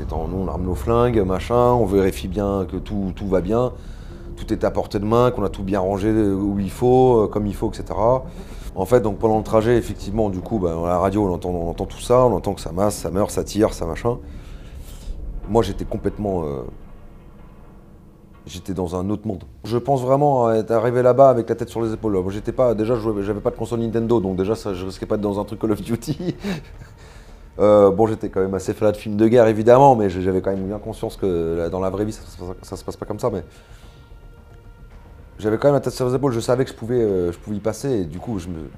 Étant, nous, on arme nos flingues, machin, on vérifie bien que tout, tout va bien, tout est à portée de main, qu'on a tout bien rangé où il faut, euh, comme il faut, etc. En fait, donc pendant le trajet, effectivement, du coup, bah, à la radio, on entend, tout ça, on entend que ça masse, ça meurt, ça tire, ça machin. Moi, j'étais complètement euh, j'étais dans un autre monde. Je pense vraiment être arrivé là-bas avec la tête sur les épaules. J'étais pas, déjà, j'avais pas de console Nintendo, donc déjà, ça, je risquais pas d'être dans un truc Call of Duty. Euh, bon, j'étais quand même assez fan de films de guerre, évidemment, mais j'avais quand même bien conscience que dans la vraie vie, ça, ça, se passe pas comme ça. Mais j'avais quand même la tête sur les épaules. Je savais que je pouvais, euh, je pouvais y passer, et du coup, je me,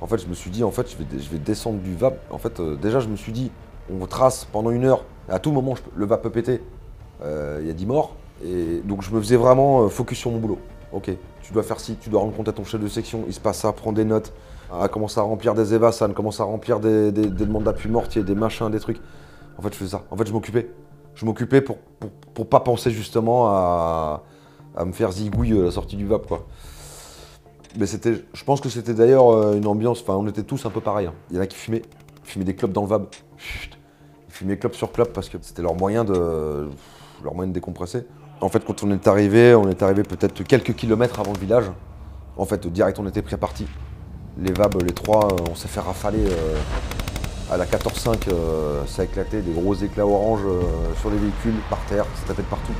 en fait, je me suis dit, en fait, je vais, je vais descendre du VAP. En fait, euh, déjà, je me suis dit, on trace pendant une heure, à tout moment, le VAP peut péter. Il y a 10 morts. Et donc je me faisais vraiment euh, focus sur mon boulot. Ok, tu dois faire ci, tu dois rendre compte à ton chef de section, il se passe ça, prends des notes, à commencer à remplir des évasans, commence à remplir des, demandes d'appui mortier, des machins, des trucs. En fait, je faisais ça. En fait, je m'occupais. Je m'occupais pour, pour, pas penser justement à, me faire zigouille à la sortie du VAP, quoi. Mais c'était, je pense que c'était d'ailleurs euh, une ambiance, enfin, on était tous un peu pareils. Hein. Il y en a qui fumaient, fumaient des clopes dans le VAB. Ils fumaient clope sur clope parce que c'était leur moyen de, leur moyen de décompresser. En fait, quand on est arrivé, on est arrivé peut-être quelques kilomètres avant le village. En fait, direct, on était pris à partie. Les VAB, les trois, euh, on s'est fait rafaler euh, à la 14-5. Euh, ça a éclaté, des gros éclats orange sur les véhicules, par terre, ça tapait de partout.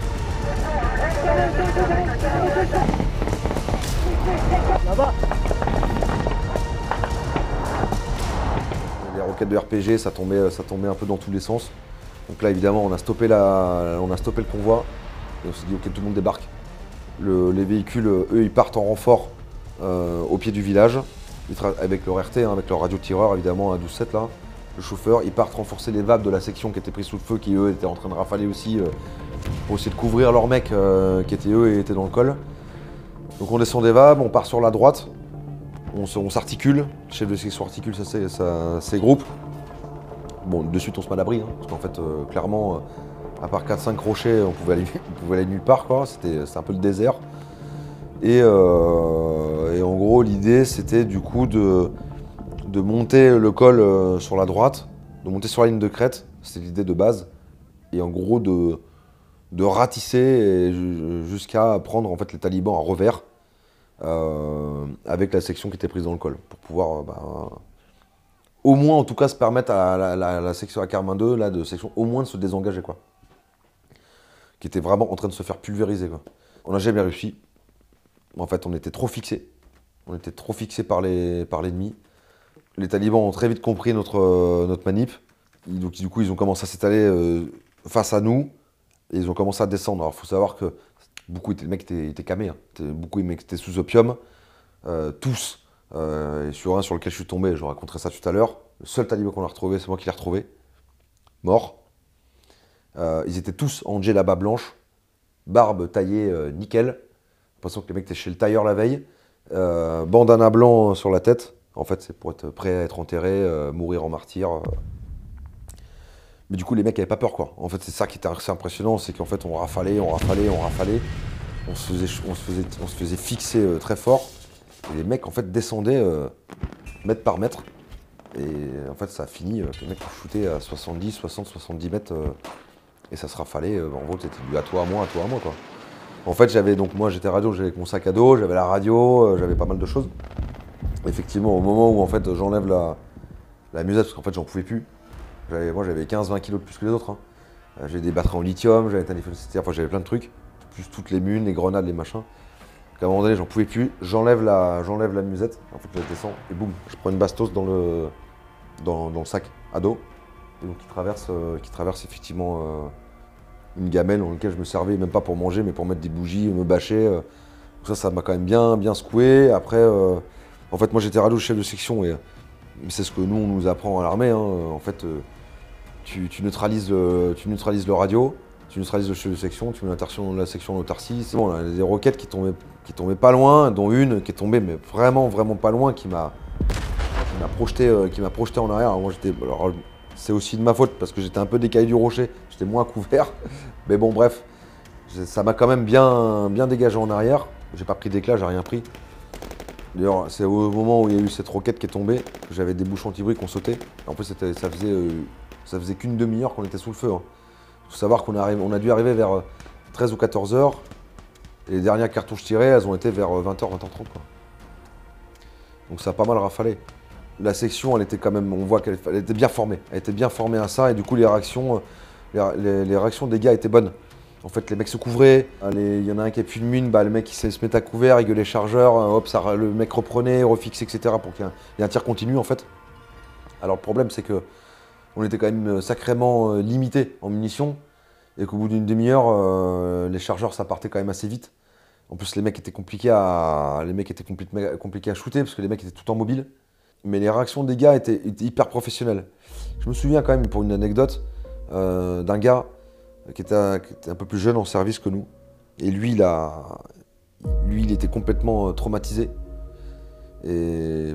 Là-bas Les roquettes de RPG, ça tombait, ça tombait un peu dans tous les sens. Donc là, évidemment, on a stoppé, le convoi. Et on s'est dit, ok, tout le monde débarque. les véhicules, eux, ils partent en renfort euh, au pied du village, avec leur RT, hein, avec leur radio-tireur, évidemment, à 12-7 là. Le chauffeur, ils partent renforcer les vagues de la section qui était prise sous le feu, qui eux étaient en train de rafaler aussi, euh, pour essayer de couvrir leurs mecs euh, qui étaient eux et étaient dans le col. Donc on descend des VAB, on part sur la droite, on s'articule, le chef de section articule ses groupes. Bon, de suite on se met à l'abri, hein, parce qu'en fait, clairement, à part 4-5 rochers, on pouvait aller, nulle part, quoi. C'était un peu le désert. Euh, et, en gros, l'idée, c'était du coup de, de, monter le col euh, sur la droite, de monter sur la ligne de crête, c'était l'idée de base, et en gros de, ratisser jusqu'à prendre en fait les talibans à revers euh, avec la section qui était prise dans le col, pour pouvoir bah, au moins en tout cas se permettre à la, section à Carmin 2, là, de section, au moins de se désengager quoi qui était vraiment en train de se faire pulvériser. On n'a jamais réussi. En fait, on était trop fixés. On était trop fixés par l'ennemi. Les talibans ont très vite compris notre, euh, notre manip. Du coup, ils ont commencé à s'étaler euh, face à nous. Et ils ont commencé à descendre. Alors, il faut savoir que beaucoup, les mecs étaient, étaient camés. Hein. Beaucoup, les mecs étaient sous opium. Euh, tous. sur un sur lequel je suis tombé, je vous raconterai ça tout à l'heure. Le seul taliban qu'on a retrouvé, c'est moi qui l'ai retrouvé. Mort. Ils étaient tous en djellaba blanche, barbe taillée nickel. L'impression que les mecs étaient chez le tailleur la veille. Bandana blanc sur la tête. En fait, c'est pour être prêt à être enterré, mourir en martyr. Mais du coup, les mecs n'avaient pas peur, quoi. En fait, c'est ça qui était assez impressionnant, c'est qu'en fait, on rafalait, on rafalait, on rafalait. On se faisait, on se faisait, fixer très fort. Et les mecs, en fait, descendaient mètre par mètre. Et en fait, ça a fini, les mecs ont shooté à 70, 60, 70 mètres et ça se rafalait, euh, en gros, c'était du à toi, à moi, à toi, à moi, quoi. En fait, j'avais donc, moi, j'étais radio, j'avais mon sac à dos, j'avais la radio, euh, j'avais pas mal de choses. Effectivement, au moment où, en fait, j'enlève la, la musette, parce qu'en fait, j'en pouvais plus. Moi, j'avais 15-20 kilos de plus que les autres. Hein. Euh, j'avais des batteries en lithium, j'avais enfin, j'avais plein de trucs. Plus toutes les munes, les grenades, les machins. à un moment donné, j'en pouvais plus. J'enlève la, j'enlève la musette, en fait, je descends, et boum, je prends une bastos dans le, dans, dans le sac à dos et donc qui traverse, euh, qui traverse effectivement euh, une gamelle dans laquelle je me servais, même pas pour manger, mais pour mettre des bougies, me bâcher. Euh. ça, ça m'a quand même bien, bien secoué. Après, en fait, moi j'étais radio chef de section et c'est ce que nous on nous apprend à l'armée. Hein. En fait, tu, neutralises le, tu neutralises le radio, tu neutralises le chef de section, tu mets de la section en autarcie. C'est bon, il y a des roquettes qui tombaient, qui tombaient pas loin, dont une qui est tombée, mais vraiment, vraiment pas loin, qui m'a projeté, qui m'a projeté en arrière. moi, j'étais, c'est aussi de ma faute parce que j'étais un peu décalé du rocher, j'étais moins couvert. Mais bon, bref, ça m'a quand même bien, bien dégagé en arrière. J'ai pas pris d'éclat, j'ai rien pris. D'ailleurs, c'est au moment où il y a eu cette roquette qui est tombée que j'avais des bouchons anti-bruit qu'on sautait. En plus, ça faisait, euh, faisait qu'une demi-heure qu'on était sous le feu. Il hein. faut savoir qu'on on a dû arriver vers 13 euh, ou 14 heures. Et les dernières cartouches tirées, elles ont été vers 20h, euh, 20h30. Donc ça a pas mal rafalé la section, elle était quand même, on voit qu'elle était bien formée. Elle était bien formée à ça et du coup les réactions, les, réactions des gars étaient bonnes. En fait, les mecs se couvraient. Il y en a un qui a pu une mine, bah, le mec il se met à couvert, il gueulait chargeur, hop, ça, le mec reprenait, refixait, etc. pour qu'il y ait un tir continu en fait. Alors le problème c'est que on était quand même sacrément limité en munitions et qu'au bout d'une demi-heure, les chargeurs ça partait quand même assez vite. En plus, les mecs étaient compliqués à, les mecs étaient compliqués à shooter parce que les mecs étaient tout en mobile. Mais les réactions des gars étaient, hyper professionnelles. Je me souviens quand même, pour une anecdote, euh, d'un gars qui était, un, peu plus jeune en service que nous. Et lui, il, lui, il était complètement euh, traumatisé. Et,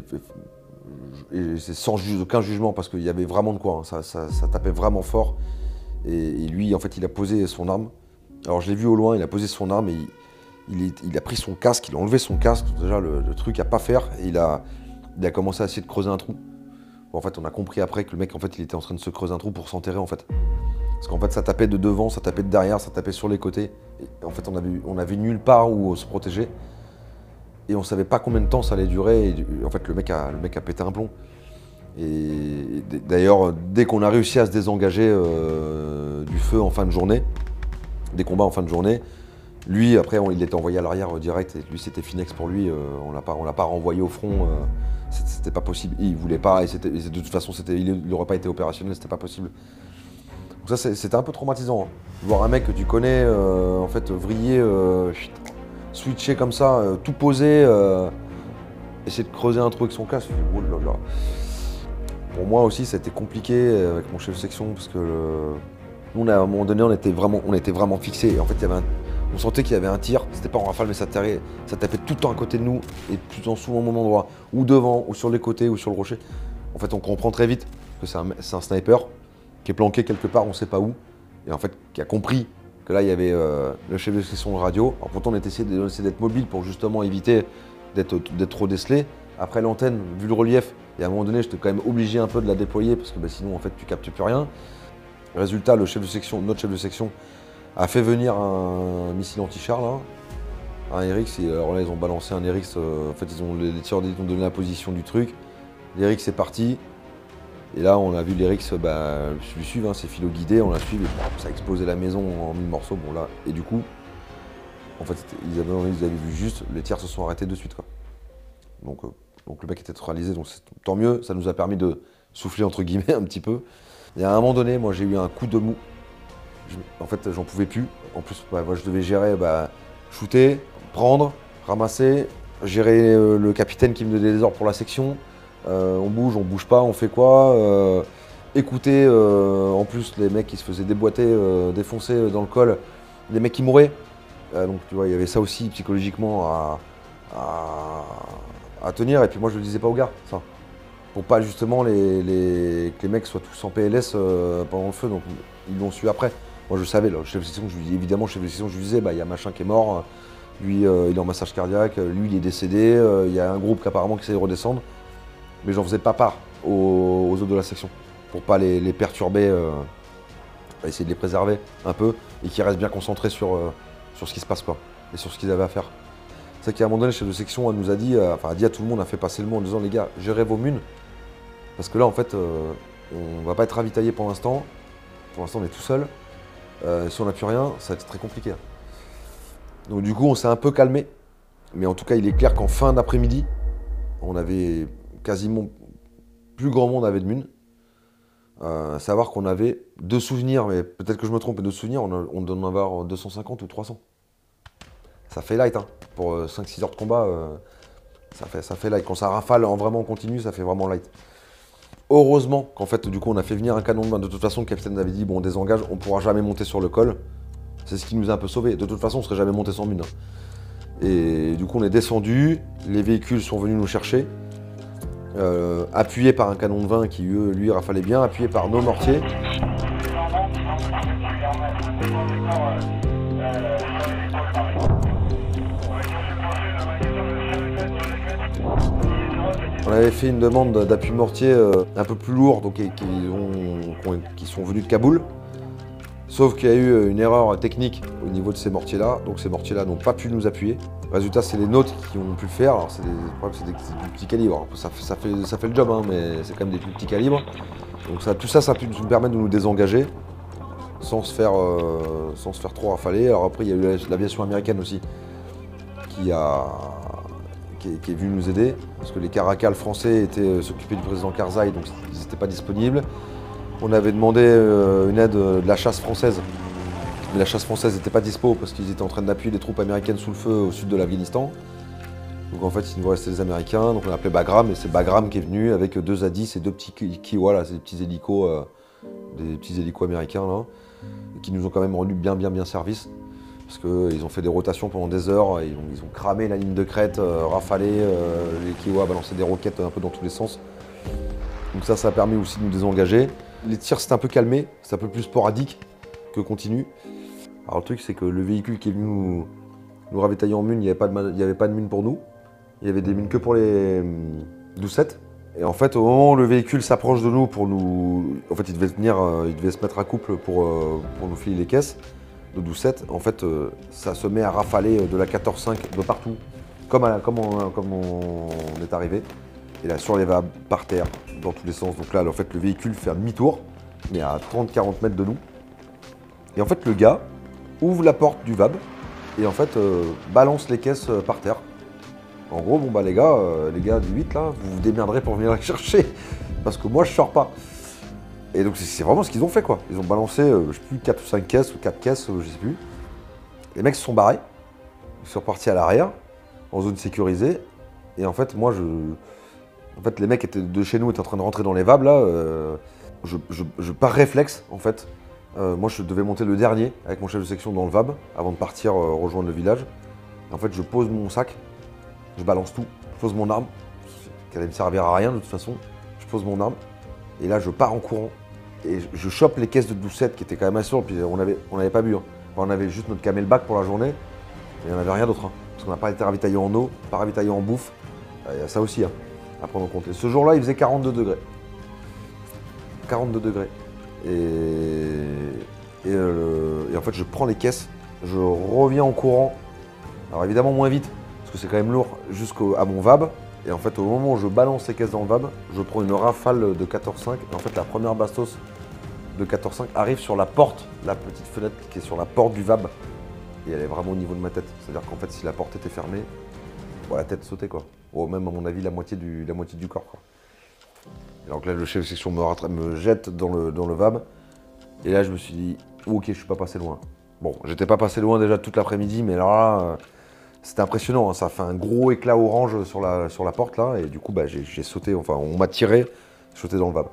c'est sans aucun jugement parce qu'il y avait vraiment de quoi. Hein. Ça, tapait vraiment fort. Et, lui, en fait, il a posé son arme. Alors, je l'ai vu au loin, il a posé son arme et il, a pris son casque, il a enlevé son casque, déjà le, truc à pas faire, et il a, il a commencé à essayer de creuser un trou. en fait, on a compris après que le mec, en fait, il était en train de se creuser un trou pour s'enterrer, en fait. Parce qu'en fait, ça tapait de devant, ça tapait de derrière, ça tapait sur les côtés. En fait, on avait, on nulle part où se protéger. Et on savait pas combien de temps ça allait durer. En fait, le mec a, le mec a pété un plomb. Et d'ailleurs, dès qu'on a réussi à se désengager euh, du feu en fin de journée, des combats en fin de journée, lui, après, il était envoyé à l'arrière euh, direct. Et lui, c'était Finex pour lui. Euh, on l'a pas, l'a pas renvoyé au front. Euh, c'était pas possible. Il voulait pas. Et, de toute façon, il n'aurait pas été opérationnel. C'était pas possible. Donc ça, c'était un peu traumatisant. Hein. Voir un mec que tu connais, en fait, vriller, switcher comme ça, tout poser, essayer de creuser un trou avec son casque. Oh pour moi aussi, ça a été compliqué avec mon chef de section parce que nous, à un moment donné, on était vraiment, on était fixés. En fait, on sentait qu'il y avait un tir, c'était pas en rafale, mais ça, tapait, ça tout le temps à côté de nous, et tout en souvent au même endroit, ou devant, ou sur les côtés, ou sur le rocher. En fait, on comprend très vite que c'est un, sniper qui est planqué quelque part, on sait pas où, et en fait, qui a compris que là, il y avait euh, le chef de section de radio. Alors pourtant, on essayé d'être mobile pour justement éviter d'être trop décelé. Après l'antenne, vu le relief, et à un moment donné, j'étais quand même obligé un peu de la déployer, parce que bah, sinon, en fait, tu captes plus rien. Résultat, le chef de section, notre chef de section, a fait venir un missile anti-char là, un RX, alors là ils ont balancé un RX, euh, en fait ils ont, les, tireurs ont donné la position du truc, l'RX est parti, et là on a vu l'RX, bah, je suivre, hein, c'est philo guidé, on l'a suivi, ça a explosé la maison en mille morceaux, bon là, et du coup, en fait ils avaient, ils avaient vu juste, les tirs se sont arrêtés de suite. Donc, euh, donc le mec était neutralisé, donc tant mieux, ça nous a permis de souffler entre guillemets un petit peu. Et à un moment donné, moi j'ai eu un coup de mou, en fait, j'en pouvais plus. En plus, bah, moi, je devais gérer, bah, shooter, prendre, ramasser, gérer euh, le capitaine qui me donnait des ordres pour la section. Euh, on bouge, on bouge pas, on fait quoi euh, Écouter, en plus, les mecs qui se faisaient déboîter, défoncer dans le col, les mecs qui mouraient. donc, tu vois, il y avait ça aussi psychologiquement à, tenir. Et puis, moi, je le disais pas aux gars, ça. Pour pas justement les, que les mecs soient tous en PLS pendant le feu. Donc, ils l'ont su après. Moi, je savais, le chef de je évidemment, chef de je lui disais, bah, il y a machin qui est mort, lui, euh, il est en massage cardiaque, lui, il est décédé, euh, il y a un groupe qui apparemment qui essaie de redescendre. Mais j'en faisais pas part aux, autres de la section, pour pas les, perturber, euh, essayer de les préserver un peu, et qu'ils restent bien concentrés sur, sur ce qui se passe, quoi, et sur ce qu'ils avaient à faire. C'est qu'à un moment donné, le chef de section elle nous a dit, enfin, a dit à tout le monde, a fait passer le mot en disant, les gars, gérez vos munes, parce que là, en fait, on va pas être ravitaillé pour l'instant. Pour l'instant, on est tout seul. Euh, si on n'a plus rien, ça va être très compliqué. Donc du coup, on s'est un peu calmé. Mais en tout cas, il est clair qu'en fin d'après-midi, on avait quasiment plus grand monde avait de mune. Euh, savoir qu'on avait deux souvenirs, mais peut-être que je me trompe, deux souvenirs, on, on doit en avoir 250 ou 300. Ça fait light, hein. Pour 5-6 euh, heures de combat, ça, fait, ça fait light. Quand ça rafale en vraiment continu, ça fait vraiment light. Heureusement qu'en fait, du coup, on a fait venir un canon de main. De toute façon, le capitaine avait dit, bon, on désengage, on pourra jamais monter sur le col. C'est ce qui nous a un peu sauvés. De toute façon, on serait jamais monté sans mine. Hein. Et du coup, on est descendu, les véhicules sont venus nous chercher, euh, appuyés par un canon de vin qui, lui, rafalait bien, appuyé par nos mortiers. On avait fait une demande d'appui mortier euh, un peu plus lourd, donc qui, sont venus de Kaboul. Sauf qu'il y a eu euh, une erreur technique au niveau de ces mortiers-là, donc ces mortiers-là n'ont pas pu nous appuyer. Résultat, c'est les nôtres qui ont pu le faire. Alors, c'est des, des, petits calibres. Ça, fait, le job, hein, mais c'est quand même des plus petits calibres. Donc tout ça, ça a pu nous permettre de nous désengager. sans se faire, sans se faire trop rafaler. Alors après, il y a eu l'aviation américaine aussi qui a qui est, venu nous aider, parce que les caracals français étaient s'occuper du président Karzai, donc ils n'étaient pas disponibles. On avait demandé une aide de la chasse française, mais la chasse française n'était pas dispo parce qu'ils étaient en train d'appuyer les troupes américaines sous le feu au sud de l'Afghanistan. Donc en fait, il nous restait les Américains, donc on a appelé Bagram, et c'est Bagram qui est venu avec deux A-10 et deux petits Kiwa, là, c'est des petits hélicos, euh, des petits hélicos américains, là, qui nous ont quand même rendu bien, bien, bien service. Parce qu'ils ont fait des rotations pendant des heures, ils, ont, cramé la ligne de crête, euh, rafalé, euh, les Kiwa balancé des roquettes un peu dans tous les sens. Donc ça, ça a permis aussi de nous désengager. Les tirs, c'était un peu calmé, c'est un peu plus sporadique que continu. Alors le truc, c'est que le véhicule qui est venu nous, ravitailler en mine, il n'y avait, pas de mine pour nous. Il y avait des mines que pour les doucettes. Et en fait, au moment où le véhicule s'approche de nous pour nous. En fait, il devait euh, se mettre à couple pour, euh, pour nous filer les caisses de doucettes. En fait, euh, ça se met à rafaler de la 14.5 de partout, comme, comme, on, comme on est arrivé. Et là, sur les vagues, par terre, dans tous les sens. Donc là, en fait, le véhicule fait un demi-tour, mais à 30-40 mètres de nous. Et en fait, le gars ouvre la porte du VAB et en fait, balance les caisses par terre. En gros, bon bah les gars, euh, les gars du 8 là, vous vous démerderez pour venir les chercher. Parce que moi je sors pas. Et donc c'est vraiment ce qu'ils ont fait quoi. Ils ont balancé, euh, je sais plus, 4 ou 5 caisses ou 4 caisses, euh, je sais plus. Les mecs se sont barrés. Ils sont repartis à l'arrière, en zone sécurisée. Et en fait, moi je. En fait, les mecs de chez nous étaient en train de rentrer dans les vables là. je, je, par réflexe, en fait, moi je devais monter le dernier avec mon chef de section dans le VAB avant de partir rejoindre le village. en fait, je pose mon sac je balance tout, je pose mon arme, qui allait me servir à rien de toute façon, je pose mon arme, et là je pars en courant, et je chope les caisses de doucette qui étaient quand même assez lourdes, puis on n'avait on avait pas bu, hein. on avait juste notre camelback pour la journée, et il n'y en avait rien d'autre, hein. parce qu'on n'a pas été ravitaillé en eau, pas ravitaillé en bouffe, il y a ça aussi hein, à prendre en compte. Ce jour-là, il faisait 42 degrés. 42 degrés. Et, euh, et en fait, je prends les caisses, je reviens en courant, alors évidemment moins vite, parce que c'est quand même lourd, jusqu'à mon VAB. Et en fait, au moment où je balance ces caisses dans le VAB, je prends une rafale de 14.5. Et en fait, la première bastos de 14.5 arrive sur la porte, la petite fenêtre qui est sur la porte du VAB. Et elle est vraiment au niveau de ma tête. C'est-à-dire qu'en fait, si la porte était fermée, la tête sautait quoi. Même, à mon avis, la moitié du, la moitié du corps quoi. Donc là, le chef de section me, jette dans le, VAB. Et là, je me suis dit, ok, je suis pas passé loin. Bon, j'étais pas passé loin déjà toute l'après-midi, mais là, c'était impressionnant, hein. ça fait un gros éclat orange sur la, porte là, et du coup bah, j'ai sauté, enfin on m'a tiré, sauté dans le VAB.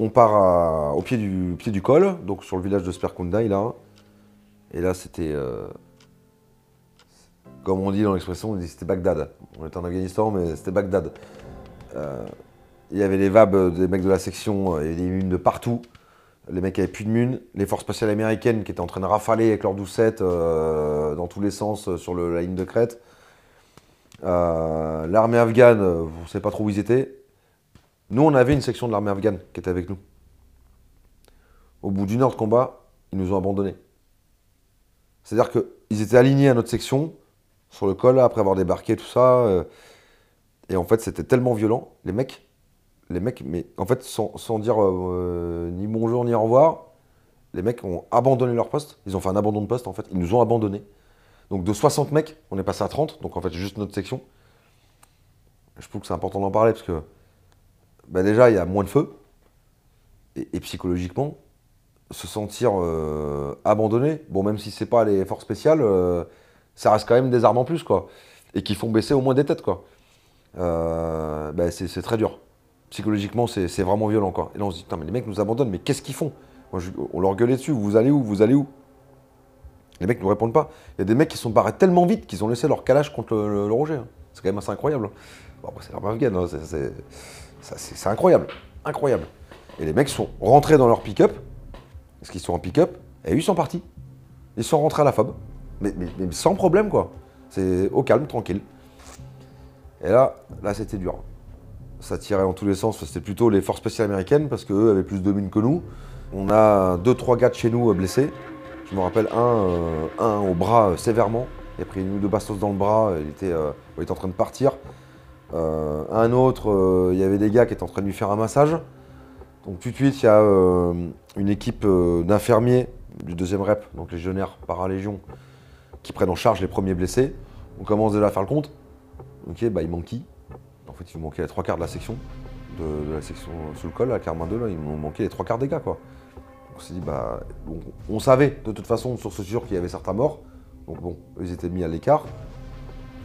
On part au pied du, pied du col, donc sur le village de Sperkundai là, et là c'était, euh, comme on dit dans l'expression, on dit c'était Bagdad. On était en Afghanistan, mais c'était Bagdad. Euh, il y avait les VAB des mecs de la section, il y des mines de partout. Les mecs avaient plus de mune. Les forces spatiales américaines qui étaient en train de rafaler avec leurs doucettes euh, dans tous les sens euh, sur la ligne de crête. Euh, l'armée afghane, on ne sait pas trop où ils étaient. Nous, on avait une section de l'armée afghane qui était avec nous. Au bout d'une heure de combat, ils nous ont abandonnés. C'est-à-dire qu'ils étaient alignés à notre section, sur le col, après avoir débarqué, tout ça. et en fait, c'était tellement violent. Les mecs, les mecs, mais en fait, sans, dire euh, ni bonjour ni au revoir, les mecs ont abandonné leur poste. Ils ont fait un abandon de poste, en fait. Ils nous ont abandonnés. Donc de 60 mecs, on est passé à 30, donc en fait, juste notre section. Je trouve que c'est important d'en parler parce que bah, déjà, il y a moins de feu. Et, psychologiquement, se sentir euh, abandonné, bon, même si c'est pas les forces spéciales, euh, ça reste quand même des armes en plus, quoi. Et qui font baisser au moins des têtes, quoi. Bah, c'est très dur psychologiquement, c'est vraiment violent. Quoi. Et là, on se dit, putain, mais les mecs nous abandonnent, mais qu'est-ce qu'ils font? On leur gueulait dessus, vous allez où Vous allez où? Les mecs ne nous répondent pas. Il y a des mecs qui sont barrés tellement vite qu'ils ont laissé leur calage contre le, Roger. Hein. C'est quand même assez incroyable. Bon, c'est l'armée afghane, hein. c'est incroyable. Incroyable. Et les mecs sont rentrés dans leur pick-up, parce qu'ils sont en pick-up, et ils sont partis. Ils sont rentrés à la FOB, mais, sans problème, quoi. C'est au calme, tranquille. Et là, là, c'était dur ça tirait en tous les sens. C'était plutôt les forces spéciales américaines parce qu'eux avaient plus de mines que nous. On a deux, trois gars de chez nous blessés. Je me rappelle un, euh, un au bras euh, sévèrement. Il a pris une ou deux bastos dans le bras. Il était, euh, il en train de partir. un autre, il y avait des gars qui étaient en train de lui faire un massage. Donc tout de suite, il y a une équipe d'infirmiers du deuxième rep, donc légionnaires para-légion, qui prennent en charge les premiers blessés. On commence déjà à faire le compte. Ok, bah il manque qui? En fait, il manquait les trois quarts de la section, de, la section sous le col, à Carmin 2, là, il nous manquait les trois quarts des gars, quoi. On s'est dit, bah, on savait de toute façon sur ce sûr qu'il y avait certains morts. Donc bon, ils étaient mis à l'écart.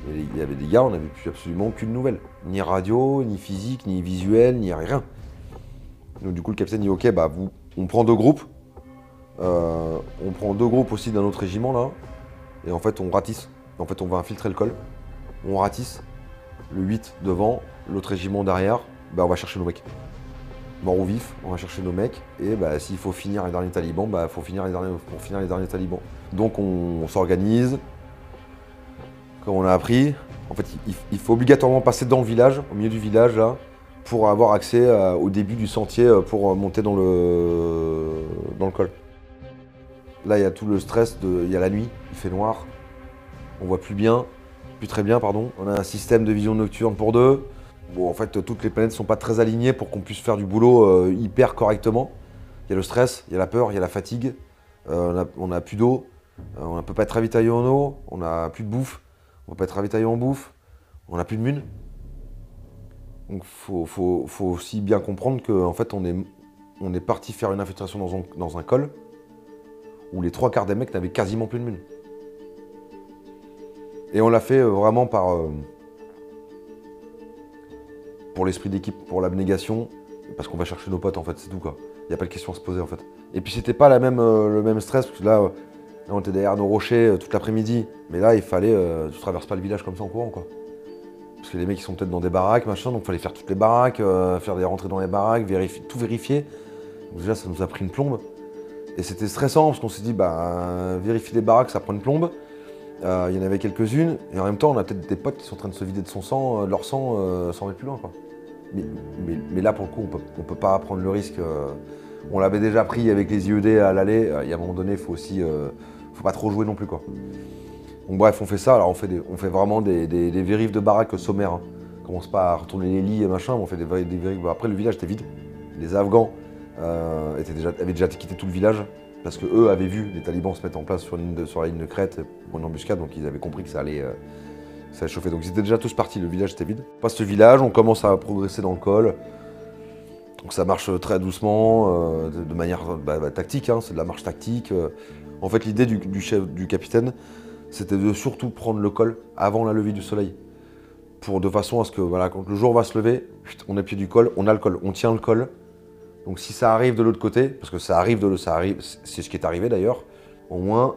Il y avait des gars, on n'avait plus absolument aucune nouvelle. Ni radio, ni physique, ni visuel, ni rien. Donc du coup, le capitaine dit, ok, bah, vous, on prend deux groupes. Euh, on prend deux groupes aussi d'un autre régiment, là. Et en fait, on ratisse. En fait, on va infiltrer le col. On ratisse. Le 8 devant, l'autre régiment derrière. Bah, on va chercher nos mecs. Mort ou vif, on va chercher nos mecs. Et bah, s'il faut finir les derniers talibans, bah, faut finir les derniers, pour finir les derniers talibans. Donc on, s'organise. Comme on a appris, en fait, il, faut obligatoirement passer dans le village, au milieu du village, là, pour avoir accès euh, au début du sentier euh, pour monter dans le, dans le col. Là, il y a tout le stress, de, il y a la nuit, il fait noir, on voit plus bien, plus très bien, pardon. On a un système de vision nocturne pour deux. Bon, en fait, toutes les planètes ne sont pas très alignées pour qu'on puisse faire du boulot euh, hyper correctement. Il y a le stress, il y a la peur, il y a la fatigue. on n'a plus d'eau, euh, on ne peut pas être ravitaillé en eau, on n'a plus de bouffe, on ne peut pas être ravitaillé en bouffe, on n'a plus de mune. Donc il faut, aussi bien comprendre qu'en fait on est, parti faire une infiltration dans un col où les trois quarts des mecs n'avaient quasiment plus de mune. Et on l'a fait euh, vraiment par. Euh, pour l'esprit d'équipe, pour l'abnégation, parce qu'on va chercher nos potes en fait, c'est tout quoi. Il n'y a pas de question à se poser en fait. Et puis c'était pas même, le même stress, parce que là, on était derrière nos rochers euh, toute l'après-midi. Mais là, il fallait. Euh, tu traverses pas le village comme ça en courant, quoi. Parce que les mecs, ils sont peut-être dans des baraques, machin, donc il fallait faire toutes les baraques, euh, faire des rentrées dans les baraques, vérifier, tout vérifier. Donc déjà, ça nous a pris une plombe. Et c'était stressant parce qu'on s'est dit, bah, vérifier des baraques, ça prend une plombe. Il y en avait quelques-unes, et en même temps, on a peut-être des potes qui sont en train de se vider de son sang, de leur sang, sans aller plus loin, quoi. Mais, là, pour le coup, on peut, peut pas prendre le risque. on l'avait déjà pris avec les IED à l'aller. Il y a un moment donné, il faut aussi faut pas trop jouer non plus quoi. Donc bref, on fait ça, alors on fait, on fait vraiment des, vérifs de baraque sommaires. Hein. On commence pas à retourner les lits et machin, mais on fait des, vérifs. Après le village était vide. Les Afghans euh, avaient déjà quitté tout le village parce que eux avaient vu les talibans se mettre en place sur, sur la ligne de crête pour une embuscade, donc ils avaient compris que ça allait, euh, ça allait chauffer. Donc ils étaient déjà tous partis, le village était vide. On passe ce village, on commence à progresser dans le col. Donc ça marche très doucement, euh, de, manière bah, bah, tactique, hein, c'est de la marche tactique. En fait, l'idée du, chef, du capitaine, c'était de surtout prendre le col avant la levée du soleil. Pour, de façon à ce que, voilà, quand le jour va se lever, on est pied du col, on a le col, on tient le col. Donc si ça arrive de l'autre côté, parce que ça arrive de l'autre, ça arrive, c'est ce qui est arrivé d'ailleurs, au moins,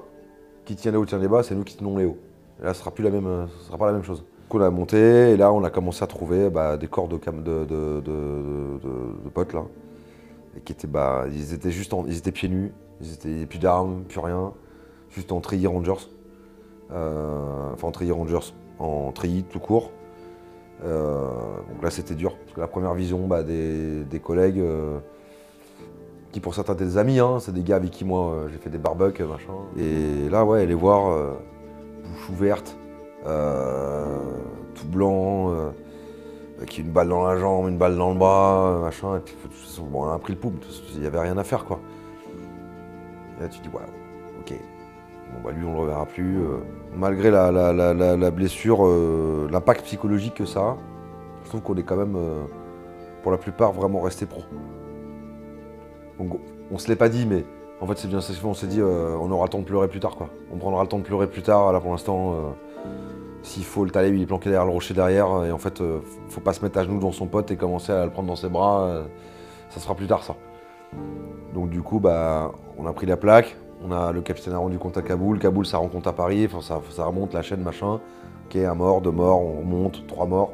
qui tient les hauts tient les bas, c'est nous qui tenons les hauts. Là, ce sera plus la même, ce sera pas la même chose. Donc on a monté, et là, on a commencé à trouver bah, des corps de, potes là, qui étaient, bah, ils étaient juste, ils étaient pieds nus, ils étaient plus d'armes, plus rien, juste en treillis Rangers. Euh, enfin en treillis Rangers, en treillis tout court. Euh, donc là c'était dur, parce que la première vision bah, des, collègues, euh, qui pour certains étaient des amis, hein, c'est des gars avec qui moi j'ai fait des barbecues, machin. Et là ouais, les voir, bouche ouverte, tout blanc, avec une balle dans la jambe, une balle dans le bras, machin, et puis bon, on a pris le pouls, il n'y avait rien à faire quoi. Et là, tu dis, waouh. Bon, bah, lui, on le reverra plus. Euh. malgré la, blessure, euh, l'impact psychologique que ça a, je trouve qu'on est quand même, euh, pour la plupart, vraiment resté pro. Donc, on se l'est pas dit, mais en fait, c'est bien ça. On s'est dit, on aura le temps de pleurer plus tard, quoi. On prendra le temps de pleurer plus tard. Là, pour l'instant, s'il faut, le talib, il est planqué derrière le rocher derrière. Et en fait, faut pas se mettre à genoux dans son pote et commencer à le prendre dans ses bras. ça sera plus tard, ça. Donc du coup, bah, on a pris la plaque, on a, le capitaine a rendu compte à Kaboul, Kaboul ça rend compte à Paris, ça, ça remonte la chaîne machin. Ok, un mort, deux morts, on remonte, trois morts.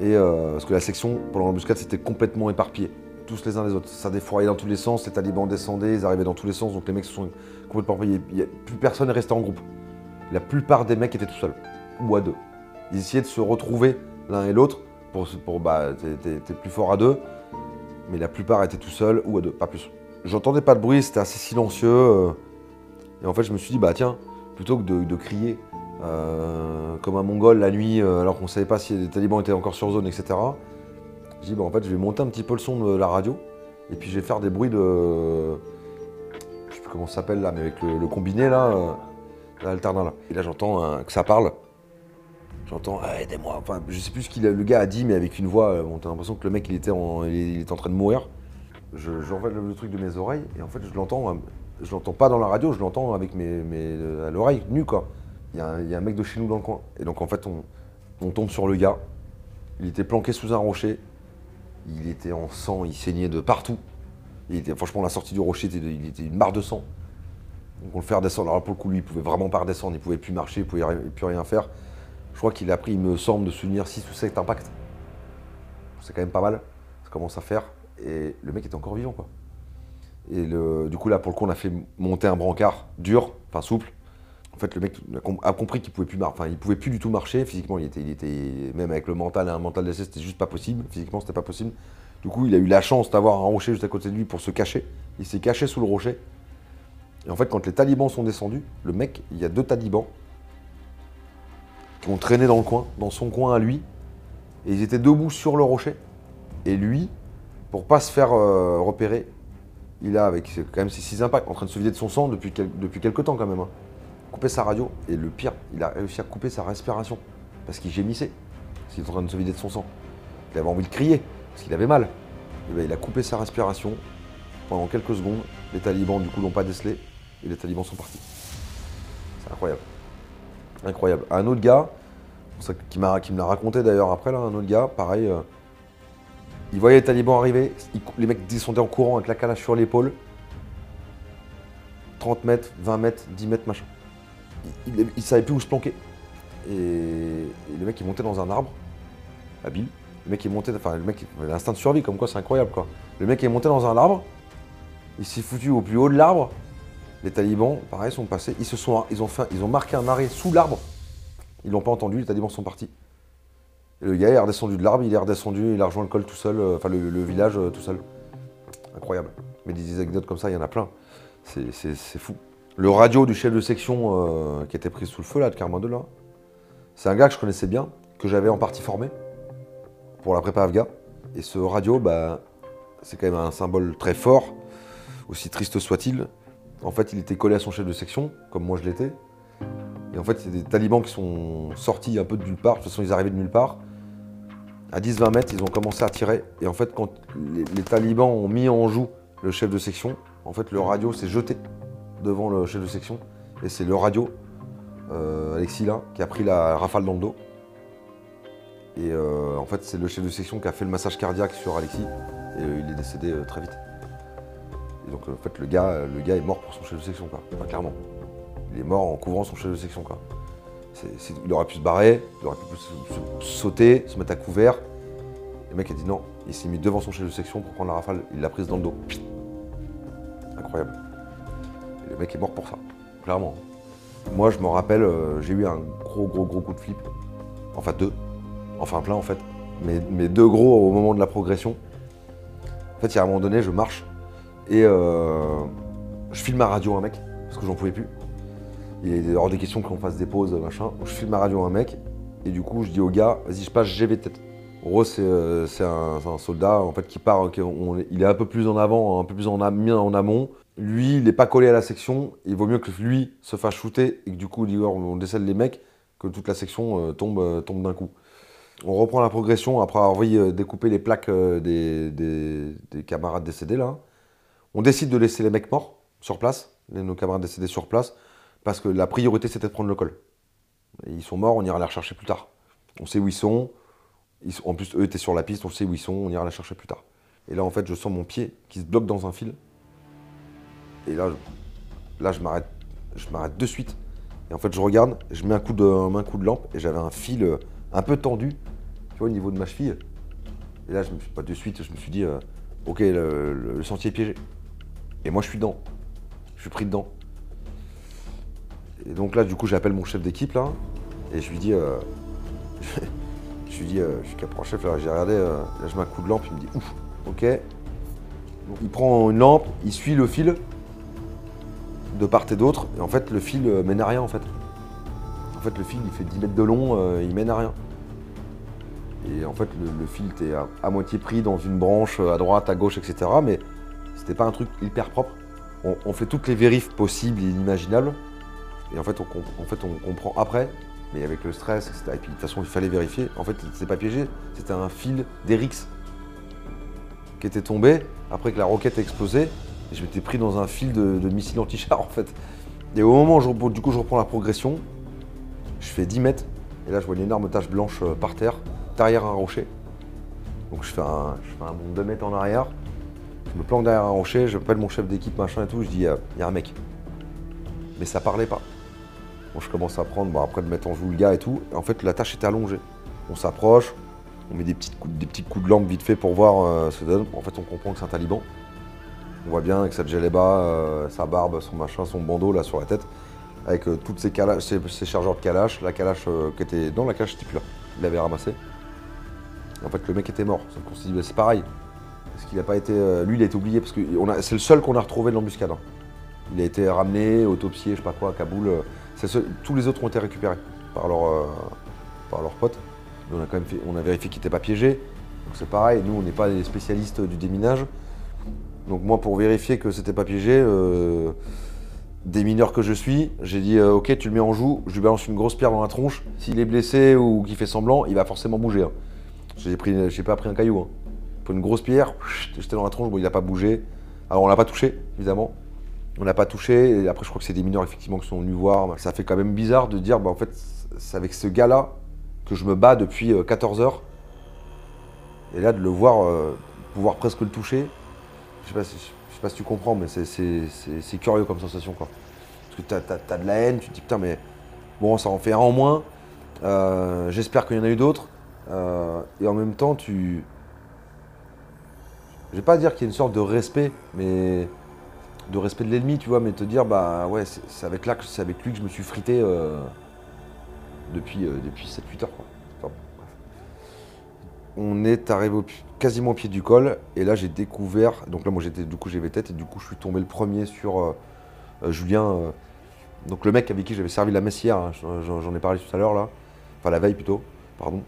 Et euh, parce que la section, pendant l'embuscade, c'était complètement éparpillé, tous les uns les autres. Ça défroyait dans tous les sens, les talibans descendaient, ils arrivaient dans tous les sens, donc les mecs se sont complètement éparpillés. plus personne n'est resté en groupe. La plupart des mecs étaient tout seuls, ou à deux. Ils essayaient de se retrouver l'un et l'autre, pour, pour bah, t'es plus fort à deux, mais la plupart étaient tout seuls ou à deux, pas plus. J'entendais pas de bruit, c'était assez silencieux. Euh, et en fait, je me suis dit, bah tiens, plutôt que de, crier euh, comme un mongol la nuit, euh, alors qu'on savait pas si les talibans étaient encore sur zone, etc., j'ai dit, bah en fait, je vais monter un petit peu le son de la radio, et puis je vais faire des bruits de. plus comment ça s'appelle là, mais avec le, combiné là, l'alternat là. Et là j'entends que ça parle. J'entends aidez-moi. Enfin, je sais plus ce qu'il le gars a dit, mais avec une voix, euh, on a l'impression que le mec il était en, il, était en train de mourir. Je, le, truc de mes oreilles et en fait je l'entends, je l'entends pas dans la radio, je l'entends avec mes, à l'oreille, nu quoi. Il y, a un, mec de chez nous dans le coin. Et donc en fait on, on tombe sur le gars. Il était planqué sous un rocher. Il était en sang, il saignait de partout. Il était, franchement, la sortie du rocher, il était une mare de sang. Donc on le fait redescendre. Alors pour le coup, lui, il pouvait vraiment pas redescendre, il pouvait plus marcher, il pouvait plus rien faire. Je crois qu'il a pris, il me semble, de souvenir 6 ou 7 impacts. C'est quand même pas mal. Ça commence à faire. Et le mec était encore vivant, quoi. Et le, du coup, là, pour le coup, on a fait monter un brancard dur, enfin souple. En fait, le mec a compris qu'il pouvait plus marcher. Enfin, il pouvait plus du tout marcher. Physiquement, il était, il même avec le mental et un mental d'essai, c'était juste pas possible. Physiquement, c'était pas possible. Du coup, il a eu la chance d'avoir un rocher juste à côté de lui pour se cacher. Il s'est caché sous le rocher. Et en fait, quand les talibans sont descendus, le mec, il y a deux talibans qui ont traîné dans le coin, dans son coin à lui. Et ils étaient debout sur le rocher. Et lui, pour pas se faire euh, repérer, il a, avec quand même ses six impacts, en train de se vider de son sang depuis, quelques temps quand même, hein, coupé sa radio. Et le pire, il a réussi à couper sa respiration. Parce qu'il gémissait. Parce qu'il était en train de se vider de son sang. Il avait envie de crier parce qu'il avait mal. Et ben, il a coupé sa respiration pendant quelques secondes. Les talibans, du coup, l'ont pas décelé et les talibans sont partis. C'est incroyable. Incroyable. Un autre gars, qui, qui me l'a raconté d'ailleurs après, là, un autre gars, pareil, euh, il voyait les talibans arriver, les mecs descendaient en courant avec la calache sur l'épaule. 30 mètres, 20 mètres, 10 mètres, machin. Il, il, savait plus où se planquer. Et, le mec, il montait dans un arbre, habile. Le mec est monté, enfin le mec, l'instinct de survie, comme quoi c'est incroyable quoi. Le mec est monté dans un arbre, il s'est foutu au plus haut de l'arbre. Les talibans, pareil, sont passés, ils se sont, ils ont fait, ils ont marqué un arrêt sous l'arbre. Ils l'ont pas entendu, les talibans sont partis. Le gars est redescendu de l'arbre, il est redescendu, il a rejoint le col tout seul, euh, enfin le, village euh, tout seul. Incroyable. Mais des anecdotes comme ça, il y en a plein. C'est fou. Le radio du chef de section euh, qui était pris sous le feu là, de Carmin là, c'est un gars que je connaissais bien, que j'avais en partie formé pour la prépa Afgha. Et ce radio, bah, c'est quand même un symbole très fort, aussi triste soit-il. En fait, il était collé à son chef de section, comme moi je l'étais. Et en fait, c'est des talibans qui sont sortis un peu de nulle part. De toute façon, ils arrivaient de nulle part. À 10-20 mètres, ils ont commencé à tirer. Et en fait, quand les, talibans ont mis en joue le chef de section, en fait, le radio s'est jeté devant le chef de section. Et c'est le radio, euh, Alexis là, qui a pris la rafale dans le dos. Et euh, en fait, c'est le chef de section qui a fait le massage cardiaque sur Alexis. Et euh, il est décédé très vite. Et donc, en fait, le gars, le gars est mort pour son chef de section, quoi. clairement. Il est mort en couvrant son chef de section, quoi. Il aurait pu se barrer, il aurait pu sauter, se mettre à couvert. le mec a dit non. Il s'est mis devant son chef de section pour prendre la rafale. Il l'a prise dans le dos. Incroyable. Le mec est mort pour ça, clairement. Moi, je me rappelle, j'ai eu un gros, gros, gros coup de flip. Enfin, deux enfin plein en fait, mais, deux gros au moment de la progression. En fait, il y a un moment donné, je marche et euh, je filme ma radio à un mec, parce que j'en pouvais plus. Il est hors des questions qu'on fasse des pauses, machin. Je filme ma radio à un mec, et du coup, je dis au gars, vas-y, je passe GV tête. En gros, c'est euh, un, soldat en fait, qui part, il est un peu plus en avant, un peu plus en, en amont. Lui, il n'est pas collé à la section. Il vaut mieux que lui se fasse shooter et que du coup, on décèle les mecs, que toute la section euh, tombe, tombe d'un coup. On reprend la progression après avoir euh, découper les plaques euh, des, camarades décédés là. On décide de laisser les mecs morts sur place, nos camarades décédés sur place, parce que la priorité c'était de prendre le col. ils sont morts, on ira les rechercher plus tard. On sait où ils sont. en plus, eux étaient sur la piste, on sait où ils sont, on ira les chercher plus tard. Et là, en fait, je sens mon pied qui se bloque dans un fil. Et là, je, là, je m'arrête, je m'arrête de suite. Et en fait, je regarde, je mets un coup de, un coup de lampe et j'avais un fil euh, un peu tendu au niveau de ma cheville. Et là, je me suis pas de suite, je me suis dit, euh, ok, le, sentier est piégé. Et moi, je suis dedans. Je suis pris dedans. Et donc là, du coup, j'appelle mon chef d'équipe là, et je lui dis, euh, je lui dis, euh, je suis capron chef, là, j'ai regardé, là, je mets un coup de lampe, il me dit, ouf, ok. Donc, il prend une lampe, il suit le fil de part et d'autre, et en fait, le fil mène à rien en fait. En fait, le fil, il fait 10 mètres de long, il mène à rien. Et en fait, le, fil était à, moitié pris dans une branche à droite, à gauche, etc. Mais c'était pas un truc hyper propre. On, fait toutes les vérifs possibles et inimaginables. Et en fait, on, comprend après, mais avec le stress, etc. Et puis de toute façon, il fallait vérifier. En fait, c'était pas piégé, c'était un fil d'Erix qui était tombé après que la roquette a explosé. Et je m'étais pris dans un fil de, missile anti-char en fait. Et au moment où du coup, je reprends la progression, je fais 10 mètres. Et là, je vois une énorme tache blanche euh, par terre, derrière un rocher. Donc je fais un, je bond de 2 mètres en arrière. Je me planque derrière un rocher, j'appelle mon chef d'équipe, machin et tout, je dis, il y a un mec. Mais ça parlait pas. Bon, je commence à prendre, bon, après de mettre en joue le gars et tout. en fait, la tâche était allongée. On s'approche, on met des, petits coups de lampe vite fait pour voir euh, ce que donne. En fait, on comprend que c'est un taliban. On voit bien avec sa djellaba, euh, sa barbe, son machin, son bandeau là sur la tête, avec euh, toutes ses, chargeurs de calache, la calache qui était dans la calache type là, il l'avait ramassé. En fait, le mec était mort. c'est pareil. Parce qu'il n'a pas été. lui, il a été oublié parce que c'est le seul qu'on a retrouvé de l'embuscade. Hein. Il a été ramené, autopsié, je sais pas quoi, à Kaboul. Tous les autres ont été récupérés par, leur, par leurs potes. On a quand même on a vérifié qu'il n'était pas piégé. Donc c'est pareil, nous on n'est pas des spécialistes du déminage. Donc moi pour vérifier que c'était pas piégé, euh, des mineurs que je suis, j'ai dit euh, ok tu le mets en joue, je lui balance une grosse pierre dans la tronche. S'il est blessé ou qu'il fait semblant, il va forcément bouger. Hein. J'ai pas pris un caillou. Hein. Pour une grosse pierre, j'étais dans la tronche, il n'a pas bougé. Alors on l'a pas touché, évidemment. On l'a pas touché. Et après je crois que c'est des mineurs effectivement qui sont venus voir. Ça fait quand même bizarre de dire bah en fait c'est avec ce gars-là que je me bats depuis 14 euh, heures. Et là, de le voir, euh, pouvoir presque le toucher, je sais pas si, je sais pas si tu comprends, mais c'est curieux comme sensation. Quoi. Parce que tu as, de la haine, tu te dis putain, mais bon, ça en fait un en moins. Euh, j'espère qu'il y en a eu d'autres. et en même temps, tu. Je vais pas dire qu'il y a une sorte de respect, mais de respect de l'ennemi, tu vois, mais te dire, bah ouais, c'est avec, là, avec lui que je me suis frité depuis, euh, depuis 7-8 heures. on est arrivé quasiment au pied du col et là j'ai découvert, donc là moi j'étais du coup j'avais tête et du coup je suis tombé le premier sur euh, euh, Julien, donc le mec avec qui j'avais servi la messe hier, hein, j'en ai parlé tout à l'heure là, enfin la veille plutôt, pardon.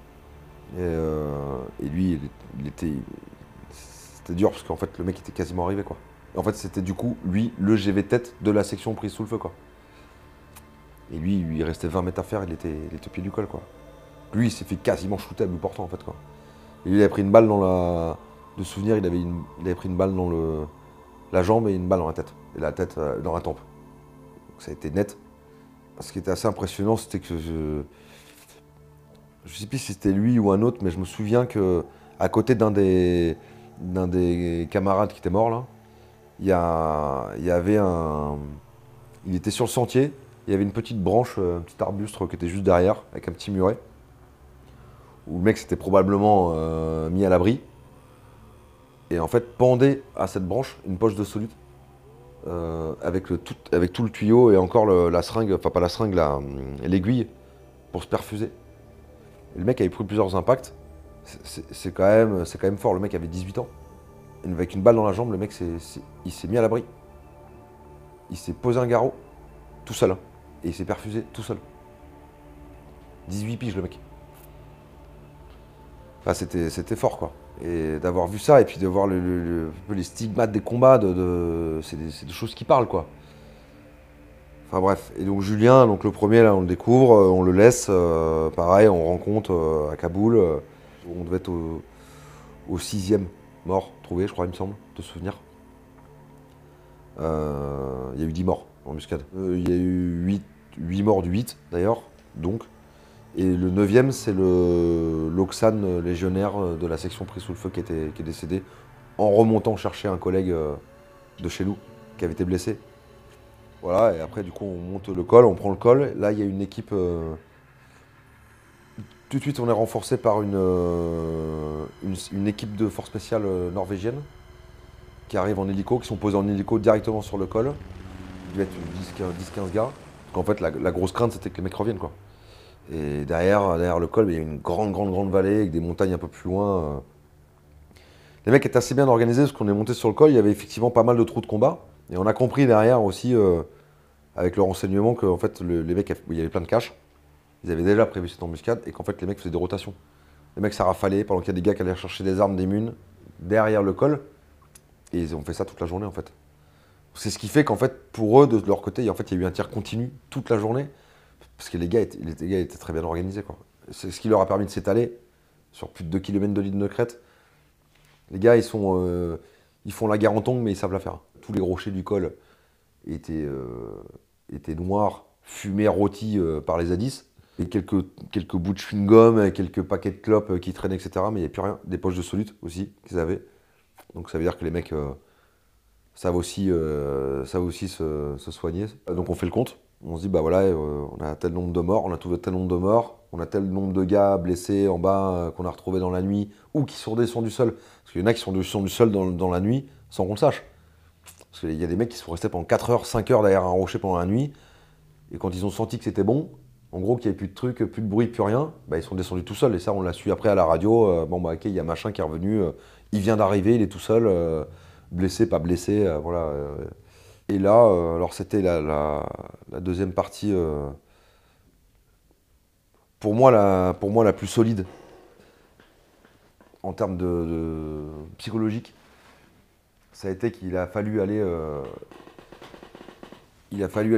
Et, lui il, était, c'était dur parce qu'en fait le mec était quasiment arrivé quoi. En fait c'était du coup lui le GV tête de la section prise sous le feu quoi. Et lui, il restait 20 mètres à faire, il était, il était au pied du col, quoi. Lui, il s'est fait quasiment shooter à bout portant, en fait, quoi. Et il avait pris une balle dans la... De souvenir, il avait, il avait pris une balle dans le... la jambe et une balle dans la tête. Et la tête euh, dans la tempe. Donc ça a été net. Ce qui était assez impressionnant, c'était que je... Je sais plus si c'était lui ou un autre, mais je me souviens que à côté d'un des, d'un des camarades qui était mort, là, il y, avait un... Il était sur le sentier, il y avait une petite branche, euh, un petit arbuste qui était juste derrière, avec un petit muret, où le mec s'était probablement euh, mis à l'abri. Et en fait, pendait à cette branche une poche de solide, euh, avec, tout, le tuyau et encore la seringue, enfin pas la seringue, l'aiguille, pour se perfuser. le mec avait pris plusieurs impacts. C'est quand, quand même fort. Le mec avait 18 ans. Avec une balle dans la jambe, le mec s'est mis à l'abri. Il s'est posé un garrot, tout seul. Hein. Et il s'est perfusé tout seul. 18 piges le mec. Enfin, c'était fort quoi. Et d'avoir vu ça et puis de voir le, les stigmates des combats, c'est des, choses qui parlent quoi. Enfin bref. Et donc Julien, donc le premier là, on le découvre, euh, on le laisse. Euh, pareil, on rencontre euh, à Kaboul. on devait être au, sixième mort trouvé, je crois, il me semble, de souvenir. Il y a eu 10 morts en muscade. Il y a eu 8 8 morts du 8 d'ailleurs, donc. Et le 9e, c'est le l'Oxane légionnaire de la section pris sous le feu qui, était, est décédé en remontant chercher un collègue euh, de chez nous qui avait été blessé. Voilà, et après, du coup, on monte le col, on prend le col. Là, il y a une équipe. Euh, tout de suite, on est renforcé par une, euh, une, équipe de force spéciale norvégienne qui arrive en hélico, qui sont posés en hélico directement sur le col. Il devait être 10-15 gars. En fait, la, grosse crainte, c'était que les mecs reviennent, quoi. Et derrière, derrière le col, il y a une grande, grande, grande vallée avec des montagnes un peu plus loin. Euh. Les mecs étaient assez bien organisés parce qu'on est monté sur le col, il y avait effectivement pas mal de trous de combat. Et on a compris derrière aussi, euh, avec le renseignement, qu'en fait, les mecs, il y avait plein de caches. Ils avaient déjà prévu cette embuscade et qu'en fait, les mecs faisaient des rotations. Les mecs, ça rafalait pendant qu'il y a des gars qui allaient chercher des armes, des munes derrière le col. Et ils ont fait ça toute la journée, en fait. C'est ce qui fait qu'en fait, pour eux, de leur côté, en fait, il y a eu un tir continu toute la journée, parce que les gars étaient, les gars étaient très bien organisés. C'est ce qui leur a permis de s'étaler sur plus de 2 km de ligne de crête. Les gars, ils, sont, euh, ils font la guerre en tongue, mais ils savent la faire. Tous les rochers du col étaient, euh, noirs, fumés, rôtis euh, par les zadis. Et quelques, quelques bouts de chewing-gum, quelques paquets de clopes qui traînaient, etc. Mais il n'y a plus rien. Des poches de solute aussi qu'ils avaient. Donc ça veut dire que les mecs savent aussi, savent aussi se, soigner. Donc on fait le compte. On se dit, bah voilà, on a tel nombre de morts, on a trouvé tel nombre de morts, on a tel nombre de gars blessés en bas qu'on a retrouvés dans la nuit, ou qui sont descendus du sol. Parce qu'il y en a qui sont descendus du sol dans, dans la nuit sans qu'on le sache. Parce qu'il y a des mecs qui sont restés pendant 4 heures, 5 heures derrière un rocher pendant la nuit. Et quand ils ont senti que c'était bon, en gros qu'il n'y avait plus de trucs, plus de bruit, plus rien, bah, ils sont descendus tout seuls. Et ça, on l'a su après à la radio. Euh, bon, bah ok, il y a machin qui est revenu, euh, il vient d'arriver, il est tout seul, euh, blessé, pas blessé, voilà. Et là, alors c'était la, la, deuxième partie, pour, moi, la, plus solide en termes de, psychologique. Ça a été qu'il a fallu aller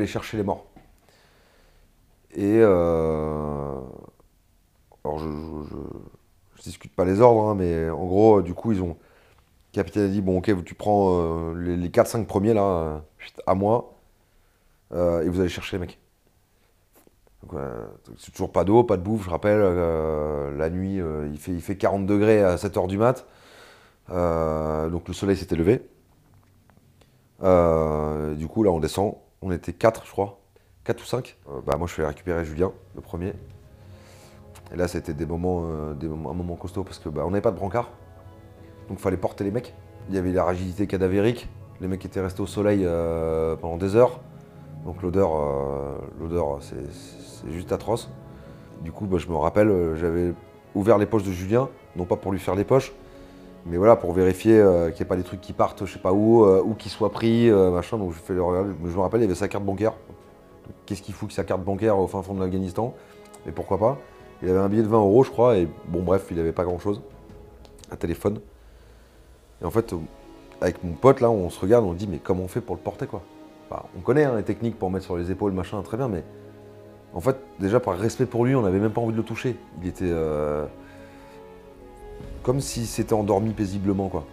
chercher les morts. Et euh, alors je, je, discute pas les ordres, hein, mais en gros, du coup, ils ont. Le capitaine a dit bon, ok, tu prends euh, les, 4-5 premiers là, euh, à moi, et vous allez chercher les mecs. c'est toujours pas d'eau, pas de bouffe, je rappelle. la nuit, il, fait, il fait 40 degrés à 7h du mat. donc le soleil s'était levé. du coup, là, on descend. On était 4, je crois. 4 ou 5. Euh, bah, moi, je fais récupérer Julien, le premier. Et là, c'était des moments, euh, des moments, un moment costaud parce que bah, on n'avait pas de brancard. Donc, il fallait porter les mecs. Il y avait la rigidité cadavérique. Les mecs étaient restés au soleil euh, pendant des heures. Donc, l'odeur, l'odeur c'est juste atroce. Du coup, bah, je me rappelle, j'avais ouvert les poches de Julien, non pas pour lui faire les poches, mais voilà, pour vérifier qu'il n'y ait pas des trucs qui partent, je sais pas où, ou qui soient pris, machin. Donc je fais le. Je me rappelle, il y avait sa carte bancaire. Qu'est-ce qu'il fout que sa carte bancaire au fin fond de l'Afghanistan? Mais pourquoi pas? Il avait un billet de 20 euros, je crois, et bon, bref, il n'avait pas grand-chose. Un téléphone. Et en fait, avec mon pote, là, on se regarde, on dit, mais comment on fait pour le porter, quoi? On connaît hein, les techniques pour mettre sur les épaules, machin, très bien, mais en fait, déjà par respect pour lui, on n'avait même pas envie de le toucher. Il était euh, comme s'il s'était endormi paisiblement, quoi.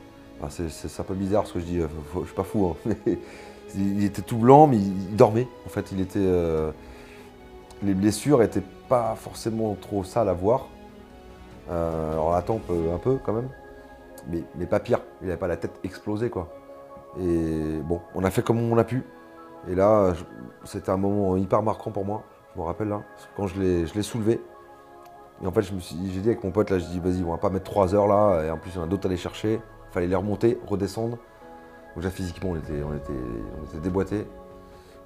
c'est un peu bizarre ce que je dis, je suis pas fou, hein, Il était tout blanc, mais il dormait. En fait, il était. Euh, les blessures n'étaient pas forcément trop sales à voir. Euh, alors la tempe un peu quand même, mais, mais pas pire. Il n'avait pas la tête explosée quoi. Et bon, on a fait comme on a pu. Et là, c'était un moment hyper marquant pour moi. Je me rappelle là, quand je l'ai soulevé. Et en fait, j'ai dit avec mon pote là, je dis vas-y, on va pas mettre trois heures là. Et en plus, il y en a d'autres à aller chercher. Il fallait les remonter, redescendre. Donc physiquement on était, on on était déboîtés.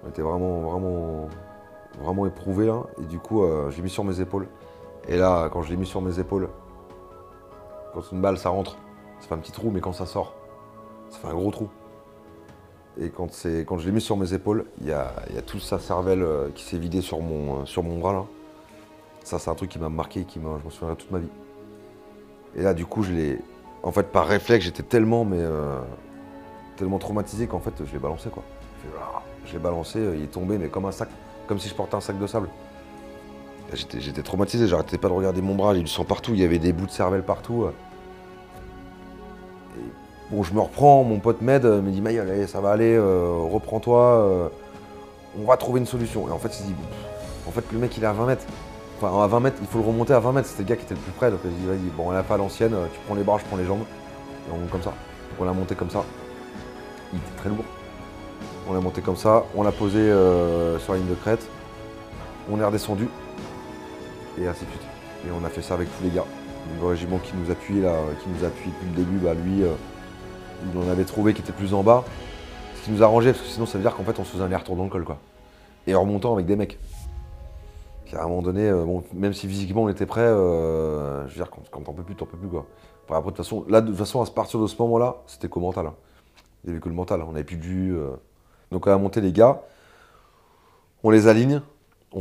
On était vraiment, vraiment, vraiment éprouvés là. Et du coup euh, j'ai mis sur mes épaules. Et là quand je l'ai mis sur mes épaules, quand une balle ça rentre, ça fait un petit trou, mais quand ça sort, ça fait un gros trou. Et quand, quand je l'ai mis sur mes épaules, il y a, y a toute sa cervelle euh, qui s'est vidée sur mon, euh, sur mon bras là. Ça c'est un truc qui m'a marqué, qui je m'en souviendrai toute ma vie. Et là du coup je l'ai. En fait par réflexe j'étais tellement mais tellement traumatisé qu'en fait je l'ai balancé quoi. Je l'ai balancé, il est tombé mais comme un sac, comme si je portais un sac de sable. J'étais traumatisé, j'arrêtais pas de regarder mon bras, il y du sang partout, il y avait des bouts de cervelle partout. bon, je me reprends, mon pote m'aide, me dit Maï, allez, ça va aller, euh, reprends-toi, euh, on va trouver une solution. Et en fait, il dit, en fait, le mec il est à 20 mètres. Enfin, à 20 mètres, il faut le remonter à 20 mètres, c'était le gars qui était le plus près. Donc il dit, vas-y, bon, on l'a fait à l'ancienne, tu prends les bras, je prends les jambes. Et on monte comme ça. Donc on l'a monté comme ça très lourd. On l'a monté comme ça, on l'a posé euh, sur la ligne de crête, on est redescendu, et ainsi de suite. Et on a fait ça avec tous les gars. Le régiment qui nous appuyait là, qui nous appuie depuis le début, bah lui, euh, il en avait trouvé qui était plus en bas. Ce qui nous arrangeait, parce que sinon ça veut dire qu'en fait on se faisait un aller-retour dans le col quoi. Et en remontant avec des mecs. à un moment donné, euh, même si physiquement on était prêt, je veux dire, quand, t'en peux plus, t'en peux plus quoi. Après, de toute façon, là, de toute façon, à partir de ce moment-là, c'était qu'au mental. Hein. Il n'y avait que le mental, on n'avait plus de. Euh. Donc on a monté les gars, on les aligne, on,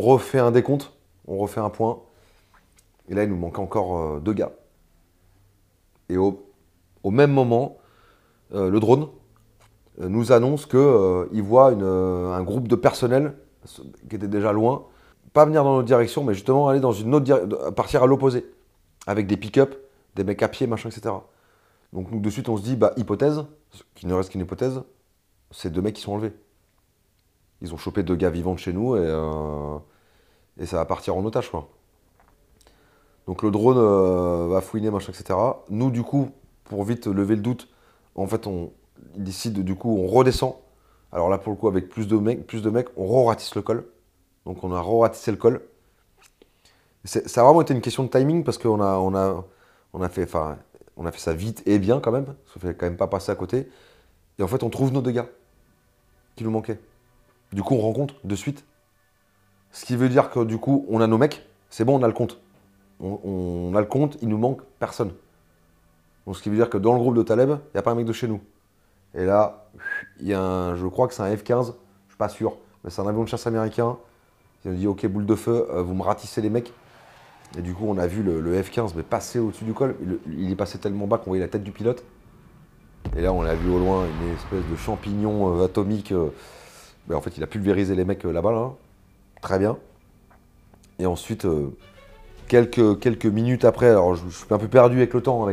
refait un décompte, on refait un point. Et là, il nous manque encore euh, deux gars. Et au, même moment, euh, le drone, nous annonce qu'il voit un groupe de personnel qui était déjà loin, pas venir dans notre direction, mais justement aller dans partir à l'opposé, avec des pick-up, des mecs à pied, machin, etc. Donc nous, de suite, on se dit, bah, hypothèse, qui ne reste qu'une hypothèse, c'est deux mecs qui sont enlevés. Ils ont chopé deux gars vivants de chez nous et, euh, et ça va partir en otage, quoi. Donc le drone euh, va fouiner, machin, etc. Nous, du coup, pour vite lever le doute, en fait, on décide, du coup, on redescend. Alors là, pour le coup, avec plus de mecs, plus de mecs on re-ratisse le col. Donc on a re-ratissé le col. Ça a vraiment été une question de timing parce qu'on a, on a, on a, fait, on a fait ça vite et bien quand même. Ça fait quand même pas passer à côté. Et en fait, on trouve nos deux gars qui nous manquaient. Du coup, on rencontre de suite. Ce qui veut dire que du coup, on a nos mecs. C'est bon, on a le compte. On, a le compte, il nous manque personne. Donc, ce qui veut dire que dans le groupe de Taleb, il n'y a pas un mec de chez nous. Et là, il y a un, je crois que c'est un F-15, je suis pas sûr, mais c'est un avion de chasse américain. Il nous dit Ok, boule de feu, euh, vous me ratissez les mecs. Et du coup, on a vu le, F-15 mais passer au-dessus du col. Il, est passé tellement bas qu'on voyait la tête du pilote. Et là, on l'a vu au loin, une espèce de champignon euh, atomique. Euh, mais en fait, il a pulvérisé les mecs là-bas, là. Très bien. Et ensuite, quelques, minutes après, alors je, suis un peu perdu avec le temps,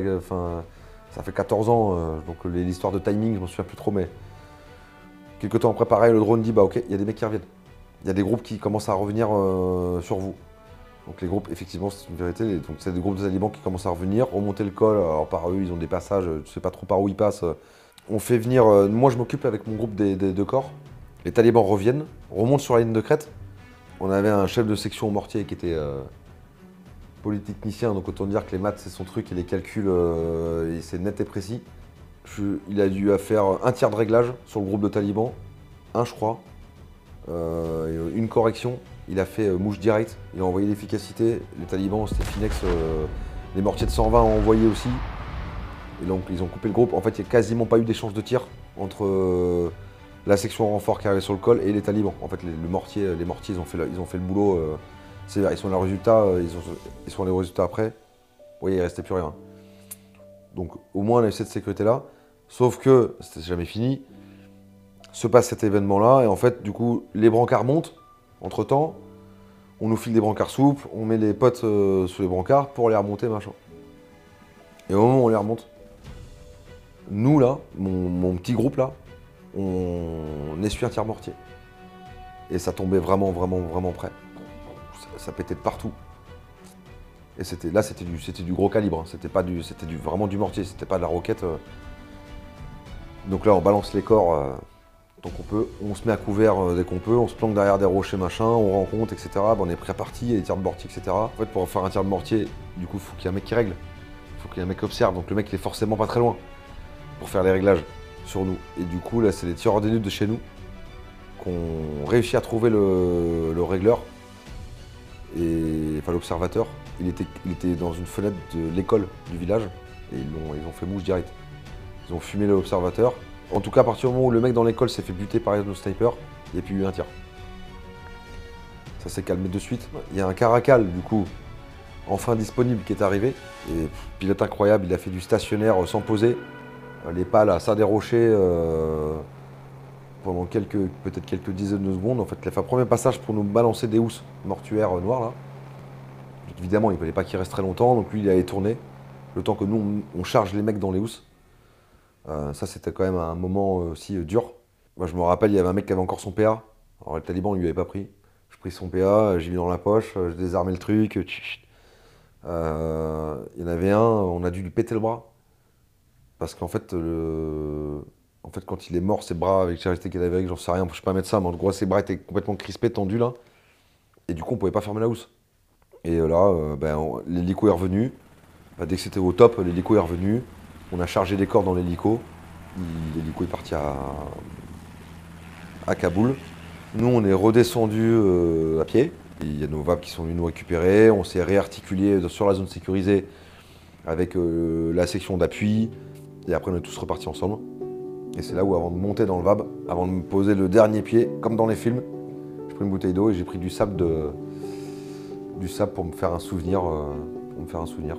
ça fait 14 ans, donc l'histoire de timing, je m'en souviens plus trop, mais quelques temps après, pareil, le drone dit, bah ok, il y a des mecs qui reviennent il y a des groupes qui commencent à revenir euh, sur vous. Donc les groupes, effectivement, c'est une vérité. Donc c'est des groupes de talibans qui commencent à revenir, remonter le col. Alors par eux, ils ont des passages, je sais pas trop par où ils passent. On fait venir. Euh, moi, je m'occupe avec mon groupe des, deux corps. Les talibans reviennent, remontent sur la ligne de crête. On avait un chef de section au mortier qui était euh, polytechnicien, donc autant dire que les maths c'est son truc et les calculs, c'est net et précis. il a dû faire un tiers de réglage sur le groupe de talibans, un je crois, euh, une correction, il a fait euh, mouche direct, il a envoyé l'efficacité, les talibans c'était Finex, euh, les mortiers de 120 ont envoyé aussi, et donc ils ont coupé le groupe. En fait il n'y a quasiment pas eu d'échange de tir entre la section renfort qui arrivait sur le col et les talibans. En fait les, le mortier, les mortiers ils ont fait, le, fait le boulot, ils sont les résultats, ils, sont les résultats après, oui il restait plus rien. Donc au moins on a eu cette sécurité là, sauf que c'était jamais fini, se passe cet événement-là. Et en fait, du coup, les brancards montent. Entre-temps, on nous file des brancards souples, on met les potes euh, sur les brancards pour les remonter, machin. Et au moment où on les remonte, nous, là, mon, petit groupe, là, on, essuie un tir mortier. Et ça tombait vraiment, vraiment, vraiment près. Ça, pétait de partout. Et c'était là, c'était du, du gros calibre. Hein. C'était pas du, c'était vraiment du mortier. C'était pas de la roquette. Euh. Donc là, on balance les corps. Euh, donc on on se met à couvert euh, dès qu'on peut, on se planque derrière des rochers machin, on rencontre, etc. on est prêt à partir, il y a des tirs de mortier, etc. En fait pour faire un tir de mortier, du coup il faut qu'il y ait un mec qui règle. Il faut qu'il y ait un mec qui observe, donc le mec il est forcément pas très loin pour faire les réglages sur nous. Et du coup là c'est les tireurs d'élude de chez nous qu'on réussit à trouver le, régleur, et, enfin l'observateur. Il était, il était dans une fenêtre de l'école du village et ils ont, ils ont fait mouche direct. Ils ont fumé l'observateur, en tout cas, à partir du moment où le mec dans l'école s'est fait buter par nos snipers, il n'y a plus eu un tir. Ça s'est calmé de suite. Il y a un caracal, du coup, enfin disponible qui est arrivé. Et pilote incroyable, il a fait du stationnaire sans poser. Les pales à ça euh, pendant peut-être quelques dizaines de secondes. En fait, il a fait un premier passage pour nous balancer des housses mortuaires noires là. Évidemment, il ne fallait pas qu'il reste très longtemps, donc lui il allait tourner. Le temps que nous on charge les mecs dans les housses. Euh, ça, c'était quand même un moment aussi euh, dur. Moi, je me rappelle, il y avait un mec qui avait encore son PA. Alors, le taliban, il lui avait pas pris. Je pris son PA, j'ai mis dans la poche, je désarmé le truc. Euh, il y en avait un, on a dû lui péter le bras. Parce qu'en fait, quand il est mort, ses bras avec charité qu'il avait avec, j'en sais rien, je sais pas mettre ça, mais en gros, ses bras étaient complètement crispés, tendus là. Et du coup, on pouvait pas fermer la housse. Et là, ben, l'hélico est revenu. dès que c'était au top, l'hélico est revenu. On a chargé des corps dans l'hélico. L'hélico est parti à, Kaboul. Nous, on est redescendu euh, à pied. Il y a nos VAP qui sont venus nous récupérer. On s'est réarticulé sur la zone sécurisée avec euh, la section d'appui. Et après, on est tous repartis ensemble. Et c'est là où, avant de monter dans le VAB, avant de me poser le dernier pied, comme dans les films, j'ai pris une bouteille d'eau et j'ai pris du sable, de, du sable pour me faire un souvenir. Euh, pour me faire un souvenir.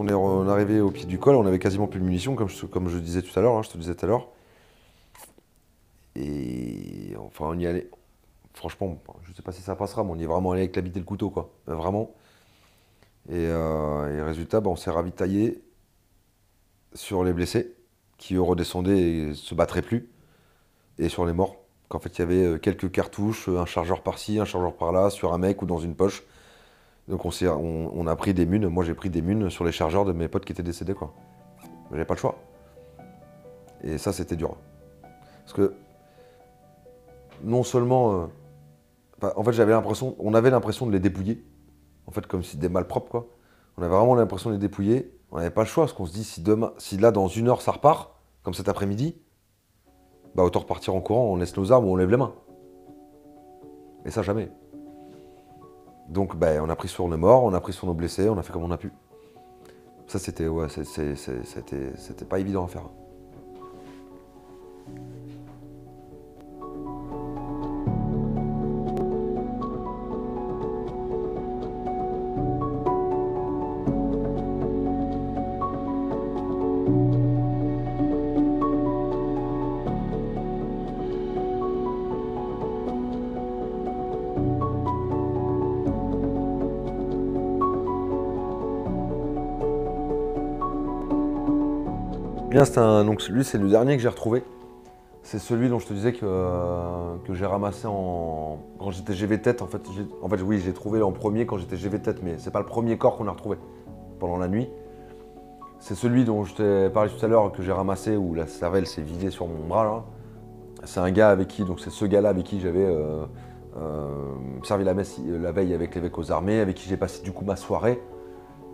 On est arrivé au pied du col, on avait quasiment plus de munitions, comme je, disais tout à l'heure, hein, je te disais tout à l'heure. Et enfin, on y allait. Franchement, je ne sais pas si ça passera, mais on y est vraiment allé avec la bite et le couteau, quoi. Vraiment. Et, euh, résultat, bah, on s'est ravitaillé sur les blessés, qui redescendaient et se battraient plus, et sur les morts. Qu'en fait, il y avait euh, quelques cartouches, un chargeur par-ci, un chargeur par-là, sur un mec ou dans une poche. Donc on, a pris des munes, moi j'ai pris des munes sur les chargeurs de mes potes qui étaient décédés quoi. J'avais pas le choix. Et ça c'était dur. Parce que non seulement. Euh, en fait j'avais l'impression. On avait l'impression de les dépouiller. En fait comme si des malpropres quoi. On avait vraiment l'impression de les dépouiller. On n'avait pas le choix, parce qu'on se dit si demain, si là dans une heure ça repart, comme cet après-midi, bah autant repartir en courant, on laisse nos armes ou on lève les mains. Et ça jamais. Donc ben, on a pris sur nos morts, on a pris sur nos blessés, on a fait comme on a pu. Ça c'était ouais, c'était pas évident à faire. Lui c'est le dernier que j'ai retrouvé. C'est celui dont je te disais que, euh, j'ai ramassé quand j'étais GV tête. En fait, oui, j'ai trouvé en premier quand j'étais GV tête, mais c'est pas le premier corps qu'on a retrouvé pendant la nuit. C'est celui dont je t'ai parlé tout à l'heure que j'ai ramassé où la cervelle s'est vidée sur mon bras. C'est un gars avec qui, donc c'est ce gars-là avec qui j'avais euh, euh, servi la messe la veille avec l'évêque aux armées, avec qui j'ai passé du coup ma soirée.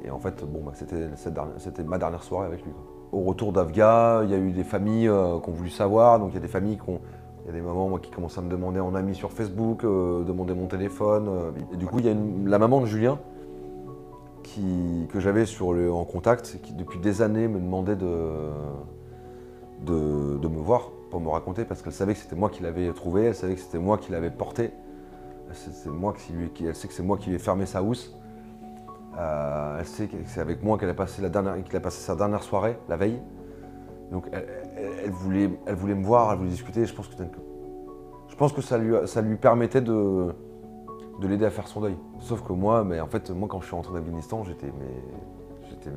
Et en fait, bon, bah, c'était ma dernière soirée avec lui. Au retour d'Afga, il y a eu des familles euh, qui ont voulu savoir. Donc il y a des familles qui mamans qui commencent à me demander en ami sur Facebook, euh, demander mon téléphone. Euh. et du coup, il y a la maman de Julien que j'avais en contact, qui depuis des années me demandait de, de, me voir pour me raconter parce qu'elle savait que c'était moi qui l'avais trouvé, elle savait que c'était moi qui l'avais porté. C'est moi qui, elle sait que c'est moi qui lui ai fermé sa housse. Euh, elle sait que c'est avec moi qu'elle a, passé sa dernière soirée, la veille. Donc elle, voulait, elle voulait me voir, elle voulait discuter. Je pense que, je pense que ça, lui, permettait de, de l'aider à faire son deuil. Sauf que moi, mais en fait, moi quand je suis rentré d'Afghanistan, j'étais j'étais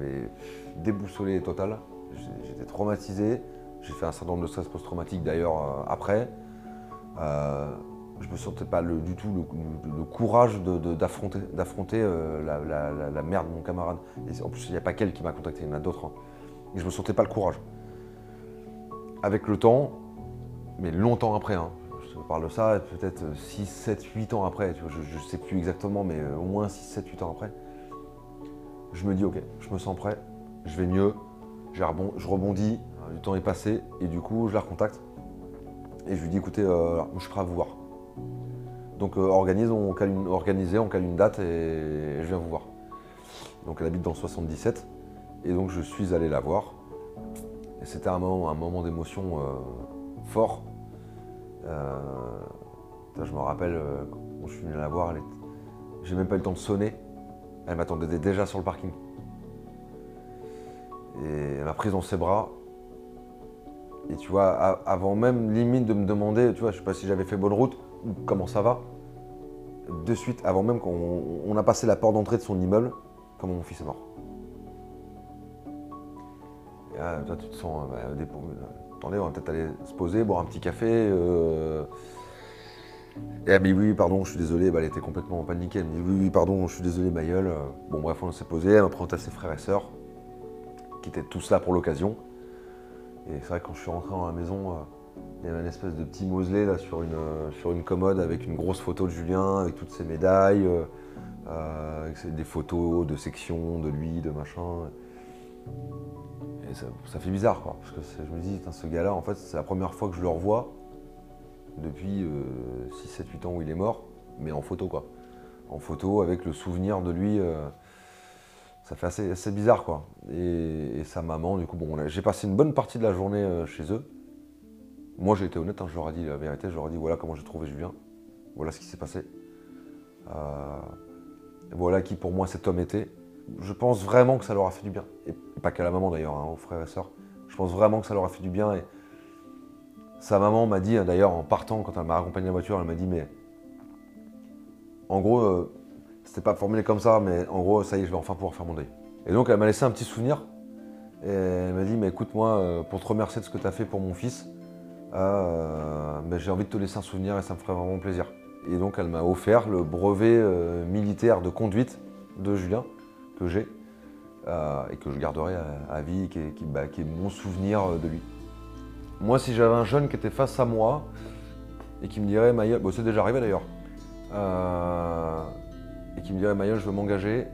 déboussolé total. J'étais traumatisé. J'ai fait un syndrome de stress post-traumatique d'ailleurs euh, après. Euh, je me sentais pas du tout le, courage d'affronter euh, la, merde de mon camarade. En plus, il n'y a pas qu'elle qui m'a contacté, il y en a d'autres. Hein. Et je me sentais pas le courage. Avec le temps, mais longtemps après, hein, je te parle de ça, peut-être 6, 7, 8 ans après, je ne sais plus exactement, mais euh, au moins 6, 7, 8 ans après, je me dis, ok, je me sens prêt, je vais mieux, je rebondis, le temps est passé, et du coup, je la recontacte. Et je lui dis, écoutez, euh, je suis prêt à vous voir. Donc euh, organisez, on cale une date et, je viens vous voir. Donc elle habite dans le 77 et donc je suis allé la voir. Et c'était un moment, d'émotion euh, fort. Euh, je me rappelle quand je suis venu la voir, j'ai même pas eu le temps de sonner. Elle m'attendait déjà sur le parking. Et elle m'a prise dans ses bras. Et tu vois, avant même limite de me demander, tu vois, je sais pas si j'avais fait bonne route, comment ça va De suite, avant même qu'on a passé la porte d'entrée de son immeuble, comment mon fils est mort. Et toi, tu te sens bah, euh, Attendez, on va peut-être aller se poser, boire un petit café. Euh... Et elle me dit oui, pardon, je suis désolé. Bah, elle était complètement paniquée. Elle me dit oui, oui, pardon, je suis désolé, ma gueule. Bon, bref, on s'est posé. Elle m'a présenté à ses frères et sœurs, qui étaient tous là pour l'occasion. Et c'est vrai que quand je suis rentré dans la maison, euh, il y avait une espèce de petit mausolée là sur une, euh, sur une commode avec une grosse photo de Julien, avec toutes ses médailles, euh, euh, des photos de section, de lui, de machin. Et ça, fait bizarre quoi, parce que je me dis, ce gars-là, en fait, c'est la première fois que je le revois depuis 6, 7, 8 ans où il est mort, mais en photo quoi. En photo avec le souvenir de lui. ça fait assez, bizarre quoi. Et, sa maman, du coup, bon, j'ai passé une bonne partie de la journée chez eux. Moi, j'ai été honnête, hein, je leur ai dit la vérité, je leur ai dit voilà comment j'ai trouvé Julien, voilà ce qui s'est passé. Euh, voilà qui pour moi cet homme était. je pense vraiment que ça leur a fait du bien. Et pas qu'à la maman d'ailleurs, hein, aux frères et sœurs. Je pense vraiment que ça leur a fait du bien. Et sa maman m'a dit, d'ailleurs, en partant, quand elle m'a accompagné la voiture, elle m'a dit, mais en gros, euh, c'était pas formulé comme ça, mais en gros, ça y est, je vais enfin pouvoir faire mon deuil. Et donc, elle m'a laissé un petit souvenir. Et elle m'a dit, mais écoute, moi, euh, pour te remercier de ce que tu as fait pour mon fils, euh, ben, j'ai envie de te laisser un souvenir et ça me ferait vraiment plaisir. Et donc, elle m'a offert le brevet militaire de conduite de Julien, que j'ai, et que je garderai à, vie, qui est, bah, qui est mon souvenir de lui. Moi, si j'avais un jeune qui était face à moi et qui me dirait, Maïa, bon, c'est déjà arrivé d'ailleurs, euh, et qui me dirait, Maïa, je veux m'engager,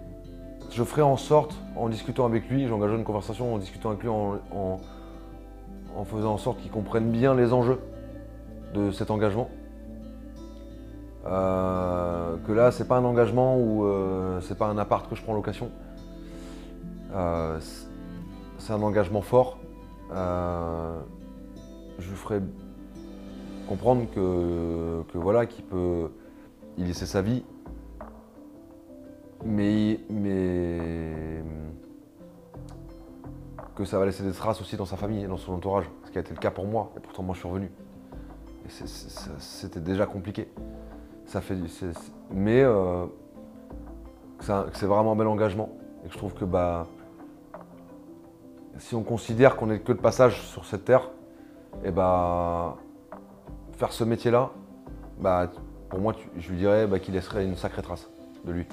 je ferai en sorte, en discutant avec lui, j'engagerai une conversation en discutant avec lui, en, faisant en sorte qu'il comprenne bien les enjeux de cet engagement. Euh, que là, c'est pas un engagement ou euh, c'est pas un appart que je prends en location. c'est un engagement fort je lui ferai comprendre que, voilà, qu'il peut y laisser sa vie, mais, mais que ça va laisser des traces aussi dans sa famille et dans son entourage, ce qui a été le cas pour moi, et pourtant moi je suis revenu. C'était déjà compliqué. Ça fait, mais euh, c'est vraiment un bel engagement. Et je trouve que bah, si on considère qu'on n'est que de passage sur cette terre, et bah, faire ce métier-là, bah, pour moi, je lui dirais bah, qu'il laisserait une sacrée trace de lui.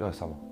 Récemment.